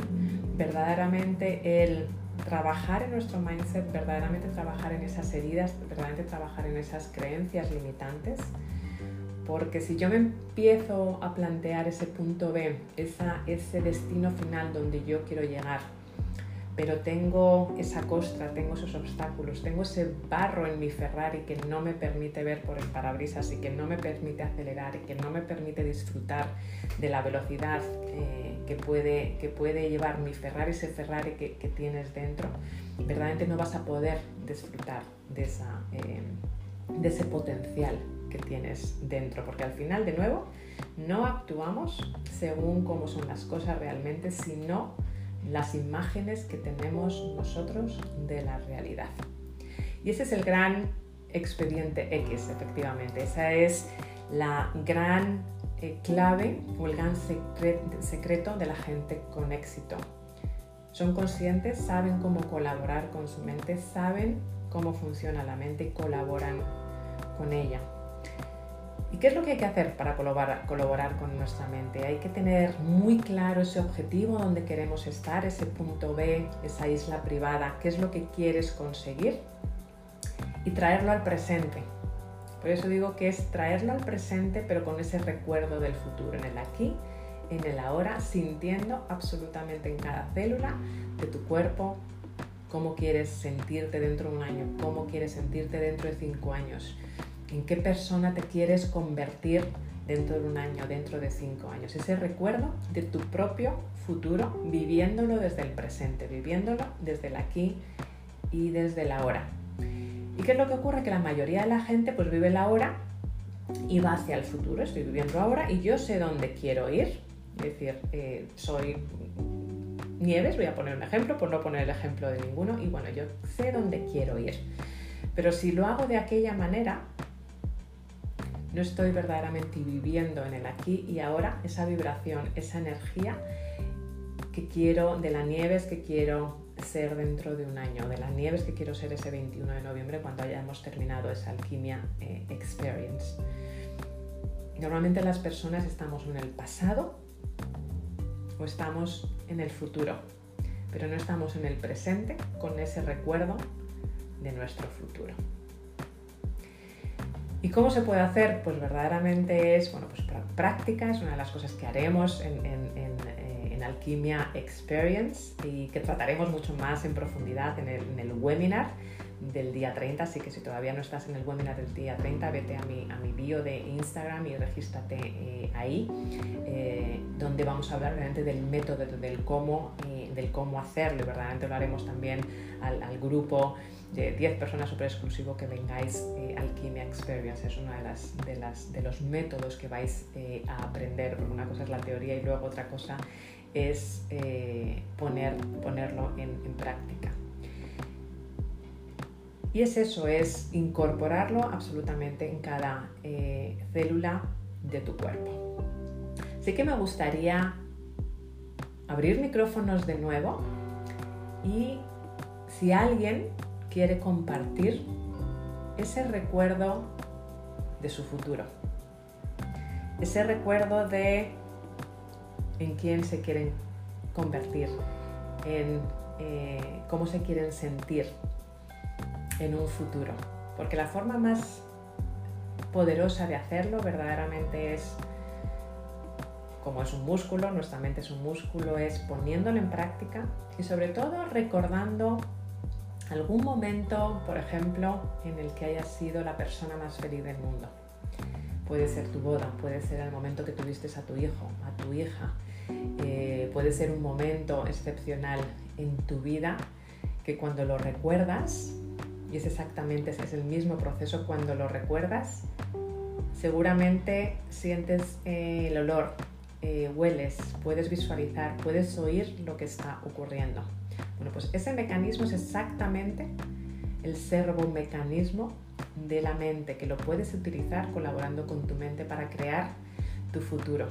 verdaderamente el trabajar en nuestro mindset, verdaderamente trabajar en esas heridas, verdaderamente trabajar en esas creencias limitantes. Porque si yo me empiezo a plantear ese punto B, ese destino final donde yo quiero llegar, pero tengo esa costra, tengo esos obstáculos, tengo ese barro en mi Ferrari que no me permite ver por el parabrisas y que no me permite acelerar y que no me permite disfrutar de la velocidad eh, que, puede, que puede llevar mi Ferrari, ese Ferrari que, tienes dentro, verdaderamente no vas a poder disfrutar de, esa, eh, de ese potencial que tienes dentro, porque al final, de nuevo, no actuamos según cómo son las cosas realmente, sino las imágenes que tenemos nosotros de la realidad. Y ese es el gran expediente X, efectivamente. Esa es la gran eh, clave o el gran secreto de la gente con éxito. Son conscientes, saben cómo colaborar con su mente, saben cómo funciona la mente y colaboran con ella. ¿Y qué es lo que hay que hacer para colaborar, con nuestra mente? Hay que tener muy claro ese objetivo donde queremos estar, ese punto B, esa isla privada, qué es lo que quieres conseguir y traerlo al presente. Por eso digo que es traerlo al presente pero con ese recuerdo del futuro, en el aquí, en el ahora, sintiendo absolutamente en cada célula de tu cuerpo cómo quieres sentirte dentro de un año, cómo quieres sentirte dentro de cinco años en qué persona te quieres convertir dentro de un año, dentro de cinco años. Ese recuerdo de tu propio futuro, viviéndolo desde el presente, viviéndolo desde el aquí y desde la ahora. ¿Y qué es lo que ocurre? Que la mayoría de la gente pues vive la hora y va hacia el futuro. Estoy viviendo ahora y yo sé dónde quiero ir. Es decir, eh, soy Nieves, voy a poner un ejemplo, por no poner el ejemplo de ninguno, y bueno, yo sé dónde quiero ir. Pero si lo hago de aquella manera, no estoy verdaderamente viviendo en el aquí y ahora esa vibración, esa energía que quiero de la nieves que quiero ser dentro de un año, de las nieves que quiero ser ese 21 de noviembre cuando hayamos terminado esa alquimia eh, experience. Normalmente las personas estamos en el pasado o estamos en el futuro, pero no estamos en el presente con ese recuerdo de nuestro futuro. ¿Y cómo se puede hacer? Pues verdaderamente es, bueno, pues práctica, es una de las cosas que haremos en, en, eh, Alquimia Experience y que trataremos mucho más en profundidad en el, webinar del día 30, así que si todavía no estás en el webinar del día 30, vete a mi, a mi bio de Instagram y regístrate eh, ahí, eh, donde vamos a hablar realmente del método, del cómo, eh, del cómo hacerlo, verdaderamente lo haremos también al grupo de 10 personas súper exclusivo que vengáis Alquimia Experience, es uno de, las, de, los métodos que vais a aprender, porque una cosa es la teoría y luego otra cosa es poner, ponerlo en, en práctica. Y es eso, es incorporarlo absolutamente en cada eh, célula de tu cuerpo. Así que me gustaría abrir micrófonos de nuevo y si alguien quiere compartir ese recuerdo de su futuro, ese recuerdo de en quién se quieren convertir, en eh, cómo se quieren sentir en un futuro. Porque la forma más poderosa de hacerlo verdaderamente es, como es un músculo, nuestra mente es un músculo, es poniéndolo en práctica y sobre todo recordando algún momento, por ejemplo, en el que hayas sido la persona más feliz del mundo. Puede ser tu boda, puede ser el momento que tuviste a tu hijo, a tu hija, eh, puede ser un momento excepcional en tu vida que cuando lo recuerdas y es exactamente es el mismo proceso cuando lo recuerdas. Seguramente sientes eh, el olor, eh, hueles, puedes visualizar, puedes oír lo que está ocurriendo. Bueno, pues ese mecanismo es exactamente el servomecanismo de la mente que lo puedes utilizar colaborando con tu mente para crear tu futuro.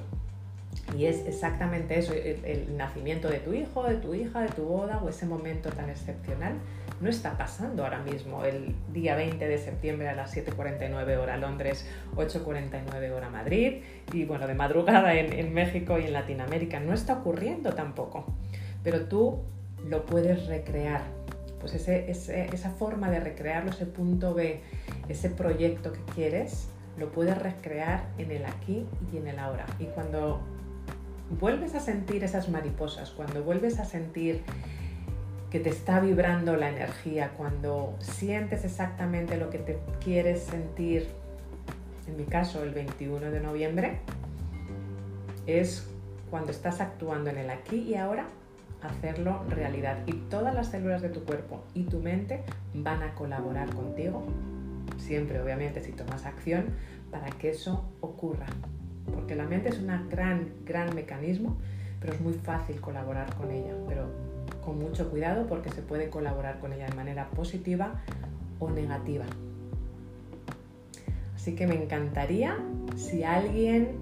Y es exactamente eso, el, nacimiento de tu hijo, de tu hija, de tu boda o ese momento tan excepcional no está pasando ahora mismo el día 20 de septiembre a las 7.49 hora Londres, 8.49 hora Madrid y bueno, de madrugada en, México y en Latinoamérica. No está ocurriendo tampoco, pero tú lo puedes recrear. Pues esa forma de recrearlo, ese punto B, ese proyecto que quieres, lo puedes recrear en el aquí y en el ahora. Y cuando vuelves a sentir esas mariposas, cuando vuelves a sentir que te está vibrando la energía, cuando sientes exactamente lo que te quieres sentir, en mi caso el 21 de noviembre, es cuando estás actuando en el aquí y ahora, hacerlo realidad. Y todas las células de tu cuerpo y tu mente van a colaborar contigo, siempre obviamente si tomas acción, para que eso ocurra. Porque la mente es un gran, gran mecanismo, pero es muy fácil colaborar con ella. Pero con mucho cuidado porque se puede colaborar con ella de manera positiva o negativa. Así que me encantaría si alguien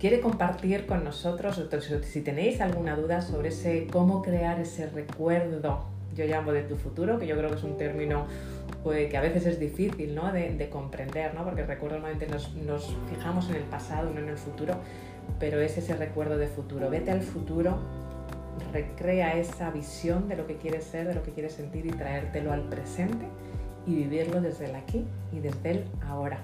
quiere compartir con nosotros, si tenéis alguna duda sobre ese cómo crear ese recuerdo, yo llamo de tu futuro, que yo creo que es un término pues, que a veces es difícil ¿no? de, comprender, ¿no? porque recuerdo normalmente nos, nos fijamos en el pasado, no en el futuro, pero es ese recuerdo de futuro. Vete al futuro recrea esa visión de lo que quieres ser, de lo que quieres sentir y traértelo al presente y vivirlo desde el aquí y desde el ahora.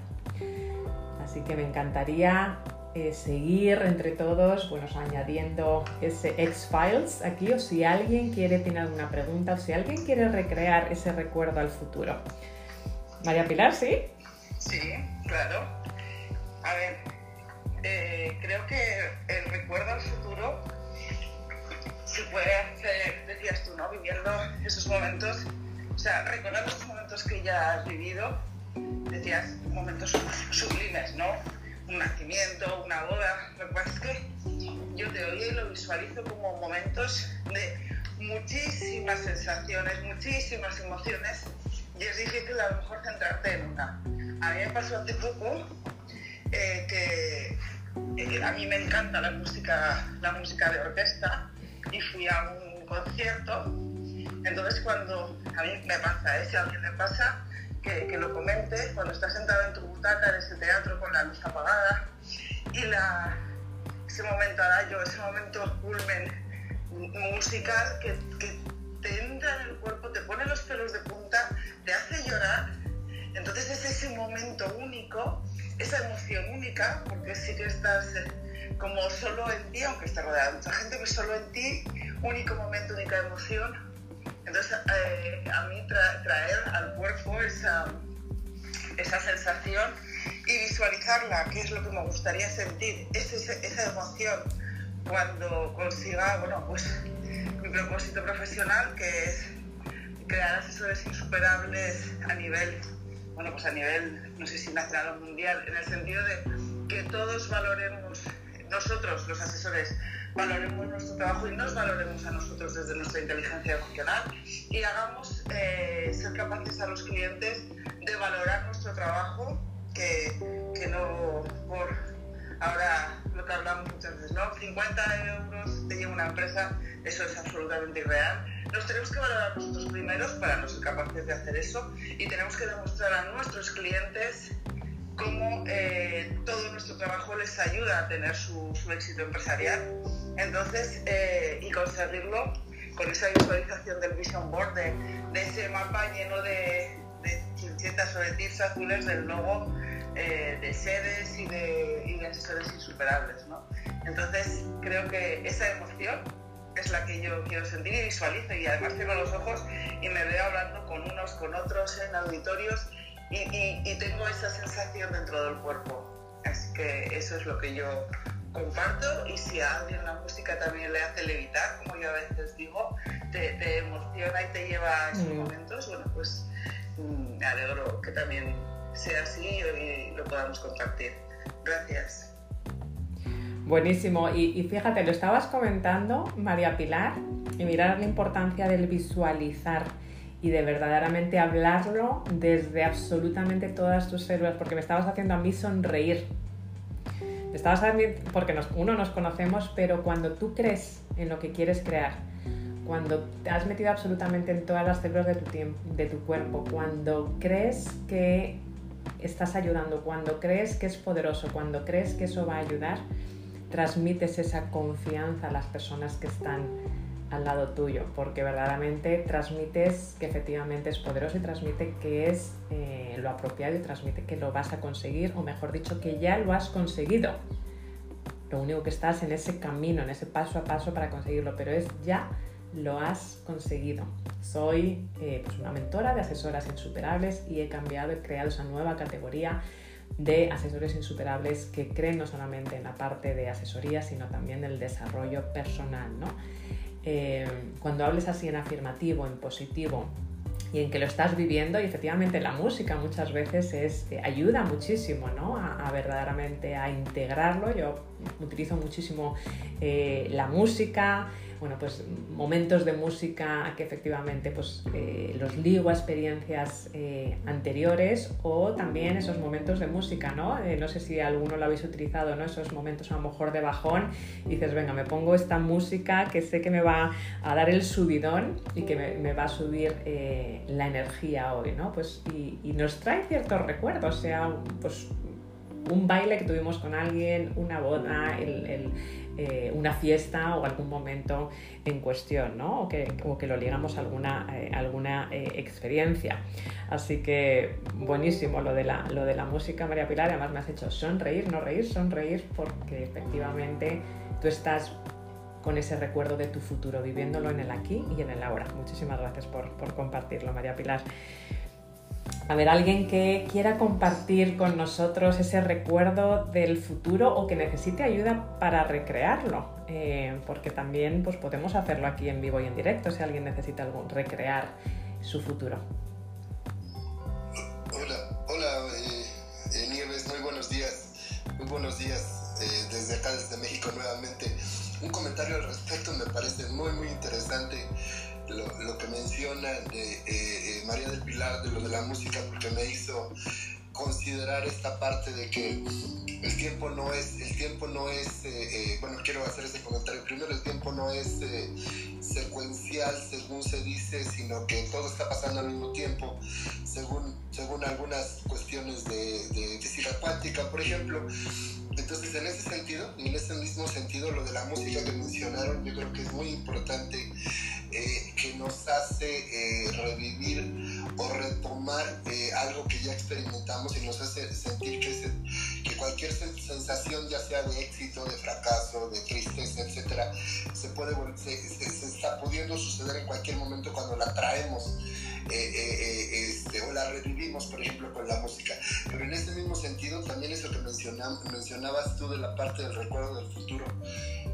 Así que me encantaría eh, seguir entre todos, bueno, añadiendo ese X-Files aquí, o si alguien quiere, tiene alguna pregunta, o si alguien quiere recrear ese recuerdo al futuro. María Pilar, ¿sí? Sí, claro. A ver, eh, creo que el recuerdo al futuro se puede hacer, decías tú, ¿no? Viviendo esos momentos, o sea, recordando esos momentos que ya has vivido, decías, momentos sublimes, ¿no? Un nacimiento, una boda. Lo que pasa es que yo te oí y lo visualizo como momentos de muchísimas sensaciones, muchísimas emociones y es difícil a lo mejor centrarte en una. A mí me pasó hace poco eh, que eh, a mí me encanta la música, la música de orquesta y fui a un concierto. Entonces cuando a mí me pasa, ¿eh? a alguien le pasa, que, lo comente, cuando estás sentado en tu butaca en ese teatro con la luz apagada y ese momento yo ese momento culmen musical que, que te entra en el cuerpo, te pone los pelos de punta, te hace llorar. Entonces es ese momento único, esa emoción única, porque sí que estás eh, como solo en ti, aunque está rodeada de mucha gente, pero solo en ti, único momento, única emoción. Entonces eh, a mí traer al cuerpo esa, esa sensación y visualizarla, que es lo que me gustaría sentir, esa, emoción cuando consiga, bueno, pues mi propósito profesional, que es crear asesores insuperables a nivel, bueno, pues a nivel, no sé si nacional o mundial, en el sentido de que todos valoremos, nosotros los asesores, valoremos nuestro trabajo y nos valoremos a nosotros desde nuestra inteligencia emocional y hagamos eh, ser capaces a los clientes de valorar nuestro trabajo, que, que no por ahora lo que hablamos muchas veces, ¿no? 50 euros te lleva una empresa, eso es absolutamente irreal. Nos tenemos que valorar nosotros primeros para no ser capaces de hacer eso y tenemos que demostrar a nuestros clientes cómo eh, todo nuestro trabajo les ayuda a tener su, éxito empresarial. Entonces, eh, y conseguirlo con esa visualización del vision board, de, ese mapa lleno de, de chinchetas o de tips azules del logo eh, de sedes y de, asesores insuperables. ¿no? Entonces creo que esa emoción es la que yo quiero sentir y visualizo y además cierro los ojos y me veo hablando con unos, con otros en auditorios y, tengo esa sensación dentro del cuerpo. Así que eso es lo que yo comparto y si a alguien la música también le hace levitar, como yo a veces digo, te, emociona y te lleva a esos mm. momentos, bueno, pues mm, me alegro que también sea así y lo podamos compartir. Gracias. Buenísimo. Y, fíjate, lo estabas comentando, María Pilar, y mirar la importancia del visualizar y de verdaderamente hablarlo desde absolutamente todas tus células, porque me estabas haciendo a mí sonreír. Me estabas haciendo, porque uno nos conocemos, pero cuando tú crees en lo que quieres crear, cuando te has metido absolutamente en todas las células de tu, de tu cuerpo, cuando crees que estás ayudando, cuando crees que es poderoso, cuando crees que eso va a ayudar, transmites esa confianza a las personas que están al lado tuyo, porque verdaderamente transmites que efectivamente es poderoso y transmite que es eh, lo apropiado y transmite que lo vas a conseguir, o mejor dicho, que ya lo has conseguido. Lo único que estás en ese camino, en ese paso a paso para conseguirlo, pero es ya lo has conseguido. Soy eh, pues una mentora de asesoras insuperables y he cambiado, he creado esa nueva categoría de asesores insuperables que creen no solamente en la parte de asesoría, sino también en el desarrollo personal. Eh, cuando hables así en afirmativo, en positivo, y en que lo estás viviendo y efectivamente la música muchas veces es, eh, ayuda muchísimo ¿no? a, verdaderamente a integrarlo. Yo utilizo muchísimo la música, bueno, pues momentos de música que efectivamente pues, eh, los ligo a experiencias eh, anteriores o también esos momentos de música, ¿no? Eh, no sé si alguno lo habéis utilizado, ¿no? Esos momentos a lo mejor de bajón dices, venga, me pongo esta música que sé que me va a dar el subidón y que me, va a subir la energía hoy, ¿no? Pues, y, nos trae ciertos recuerdos, sea, pues un baile que tuvimos con alguien, una boda, eh, una fiesta o algún momento en cuestión, ¿no? O que, que lo ligamos a alguna, eh, alguna eh, experiencia. Así que buenísimo lo de, la, lo de la música, María Pilar. Además me has hecho sonreír, no reír, sonreír, porque efectivamente tú estás con ese recuerdo de tu futuro, viviéndolo en el aquí y en el ahora. Muchísimas gracias por, por compartirlo, María Pilar a ver, alguien que quiera compartir con nosotros ese recuerdo del futuro o que necesite ayuda para recrearlo, eh, porque también pues, podemos hacerlo aquí en vivo y en directo si alguien necesita algún, recrear su futuro. Hola, hola eh, eh, Nieves, muy buenos días, muy buenos días desde acá, desde México nuevamente. Un comentario al respecto me parece muy, muy interesante lo, que menciona de eh, eh, María del Pilar, de lo de la música, porque me hizo considerar esta parte de que el tiempo no es, el tiempo no es, eh, bueno, quiero hacer ese comentario. Primero, el tiempo no es secuencial, según se dice, sino que todo está pasando al mismo tiempo, según, según algunas cuestiones de, de física cuántica, por ejemplo. entonces, en ese sentido, y en ese mismo sentido, lo de la música que mencionaron, yo creo que es muy importante eh, que nos hace eh, revivir o retomar eh, algo que ya experimentamos y nos hace sentir que, que cualquier sensación, ya sea de éxito, de fracaso, de tristeza, etcétera, se puede se, se, está pudiendo suceder en cualquier momento cuando la traemos. Este, o la revivimos, por ejemplo, con la música. Pero en ese mismo sentido, también eso que mencionabas tú de la parte del recuerdo del futuro,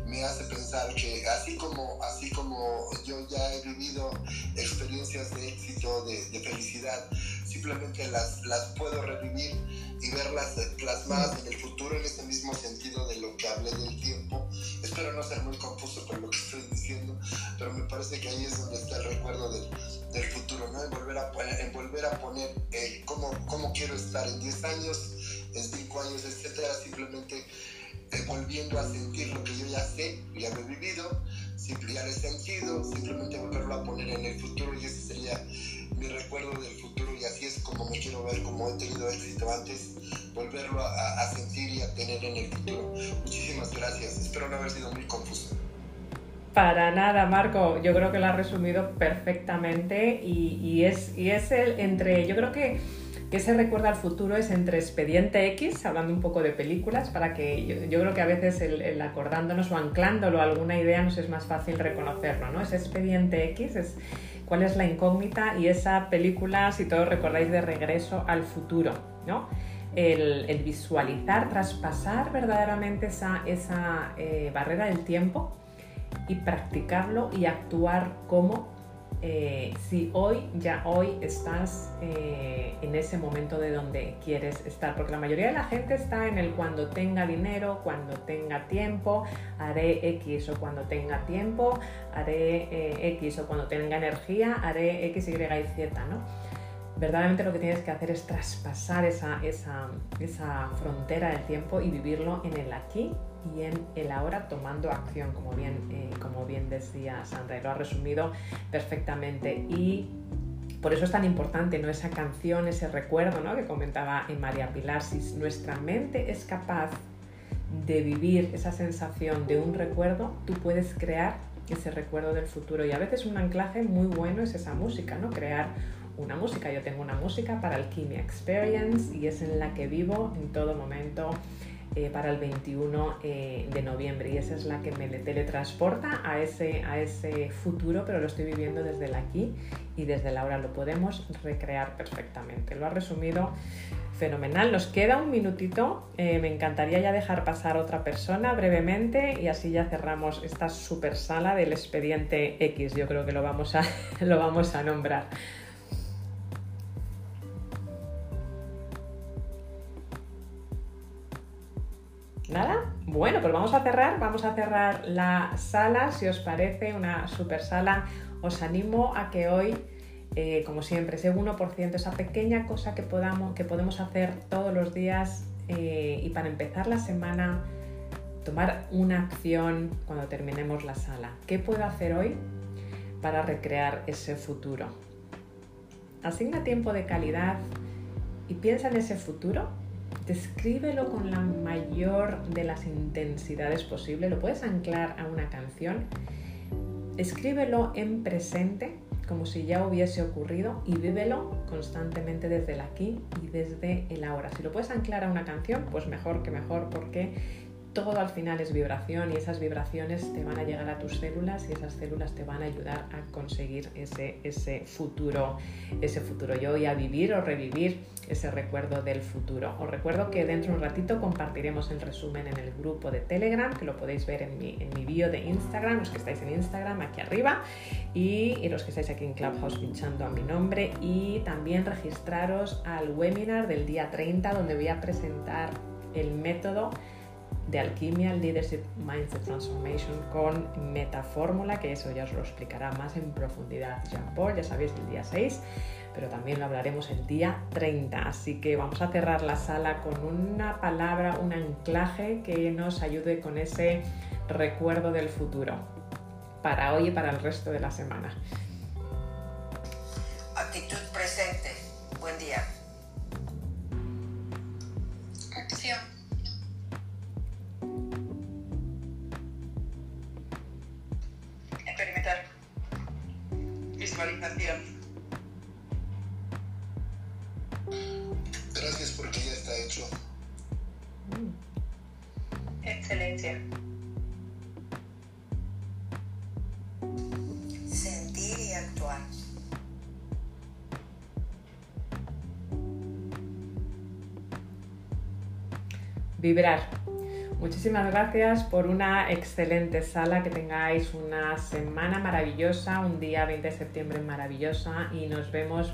me hace pensar que así como, así como yo ya he vivido experiencias de éxito, de, felicidad, simplemente las, las puedo revivir y verlas plasmadas en el futuro en ese mismo sentido de lo que hablé del tiempo. Espero no ser muy confuso con lo que estoy diciendo, pero me parece que ahí es donde está el recuerdo del, futuro, ¿no? En volver a, en volver a poner eh, cómo, cómo quiero estar en 10 años, en 5 años, etcétera, simplemente volviendo a sentir lo que yo ya sé, ya lo he vivido, lo he sentido, simplemente volverlo a poner en el futuro y ese sería mi recuerdo del futuro y así es como me quiero ver, como he tenido éxito antes, volverlo a, a sentir y a tener en el futuro. Muchísimas gracias, espero no haber sido muy confuso. Para nada, Marco. Yo creo que lo has resumido perfectamente y, y, es, y es el entre. Yo creo que que se recuerda al futuro es entre Expediente X, hablando un poco de películas, para que yo, creo que a veces el, acordándonos o anclándolo a alguna idea nos es más fácil reconocerlo, ¿no? Ese Expediente X es cuál es la incógnita y esa película, si todos recordáis, de regreso al futuro, ¿no? El, visualizar, traspasar verdaderamente esa, esa eh, barrera del tiempo y practicarlo y actuar como eh, si hoy, ya hoy estás eh, en ese momento de donde quieres estar, porque la mayoría de la gente está en el cuando tenga dinero, cuando tenga tiempo, haré X o cuando tenga tiempo, haré eh, X o cuando tenga energía, haré X, Y y Z, ¿no? Verdaderamente lo que tienes que hacer es traspasar esa, esa, esa frontera del tiempo y vivirlo en el aquí y en el ahora tomando acción, como bien, eh, como bien decía Sandra, y lo ha resumido perfectamente. Y por eso es tan importante ¿no? esa canción, ese recuerdo ¿no? que comentaba en María Pilar, si nuestra mente es capaz de vivir esa sensación de un recuerdo, tú puedes crear ese recuerdo del futuro. Y a veces un anclaje muy bueno es esa música, ¿no? Crear una música. Yo tengo una música para Alchemia Experience y es en la que vivo en todo momento eh, para el 21 eh, de noviembre y esa es la que me teletransporta a ese, a ese futuro, pero lo estoy viviendo desde el aquí y desde el ahora. Lo podemos recrear perfectamente. Lo ha resumido fenomenal. Nos queda un minutito. Eh, me encantaría ya dejar pasar otra persona brevemente y así ya cerramos esta super sala del expediente X. Yo creo que lo vamos a, lo vamos a nombrar. Nada, bueno, pues vamos a cerrar, vamos a cerrar la sala, si os parece, una super sala. Os animo a que hoy, eh, como siempre, ese 1%, esa pequeña cosa que, podamos, que podemos hacer todos los días eh, y para empezar la semana, tomar una acción cuando terminemos la sala. ¿Qué puedo hacer hoy para recrear ese futuro? Asigna tiempo de calidad y piensa en ese futuro descríbelo con la mayor de las intensidades posible, lo puedes anclar a una canción, escríbelo en presente como si ya hubiese ocurrido y vívelo constantemente desde el aquí y desde el ahora. Si lo puedes anclar a una canción, pues mejor que mejor porque todo al final es vibración y esas vibraciones te van a llegar a tus células y esas células te van a ayudar a conseguir ese, ese futuro, ese futuro yo y a vivir o revivir ese recuerdo del futuro. Os recuerdo que dentro de un ratito compartiremos el resumen en el grupo de Telegram, que lo podéis ver en mi, en mi bio de Instagram, los que estáis en Instagram aquí arriba y, y los que estáis aquí en Clubhouse pinchando a mi nombre y también registraros al webinar del día 30 donde voy a presentar el método de alquimia, Leadership Mindset Transformation con Metafórmula, que eso ya os lo explicará más en profundidad Jean-Paul, ya sabéis, el día 6, pero también lo hablaremos el día 30. Así que vamos a cerrar la sala con una palabra, un anclaje que nos ayude con ese recuerdo del futuro para hoy y para el resto de la semana. Actitud presente. Buen día. Vibrar. Muchísimas gracias por una excelente sala, que tengáis una semana maravillosa, un día 20 de septiembre maravillosa y nos vemos.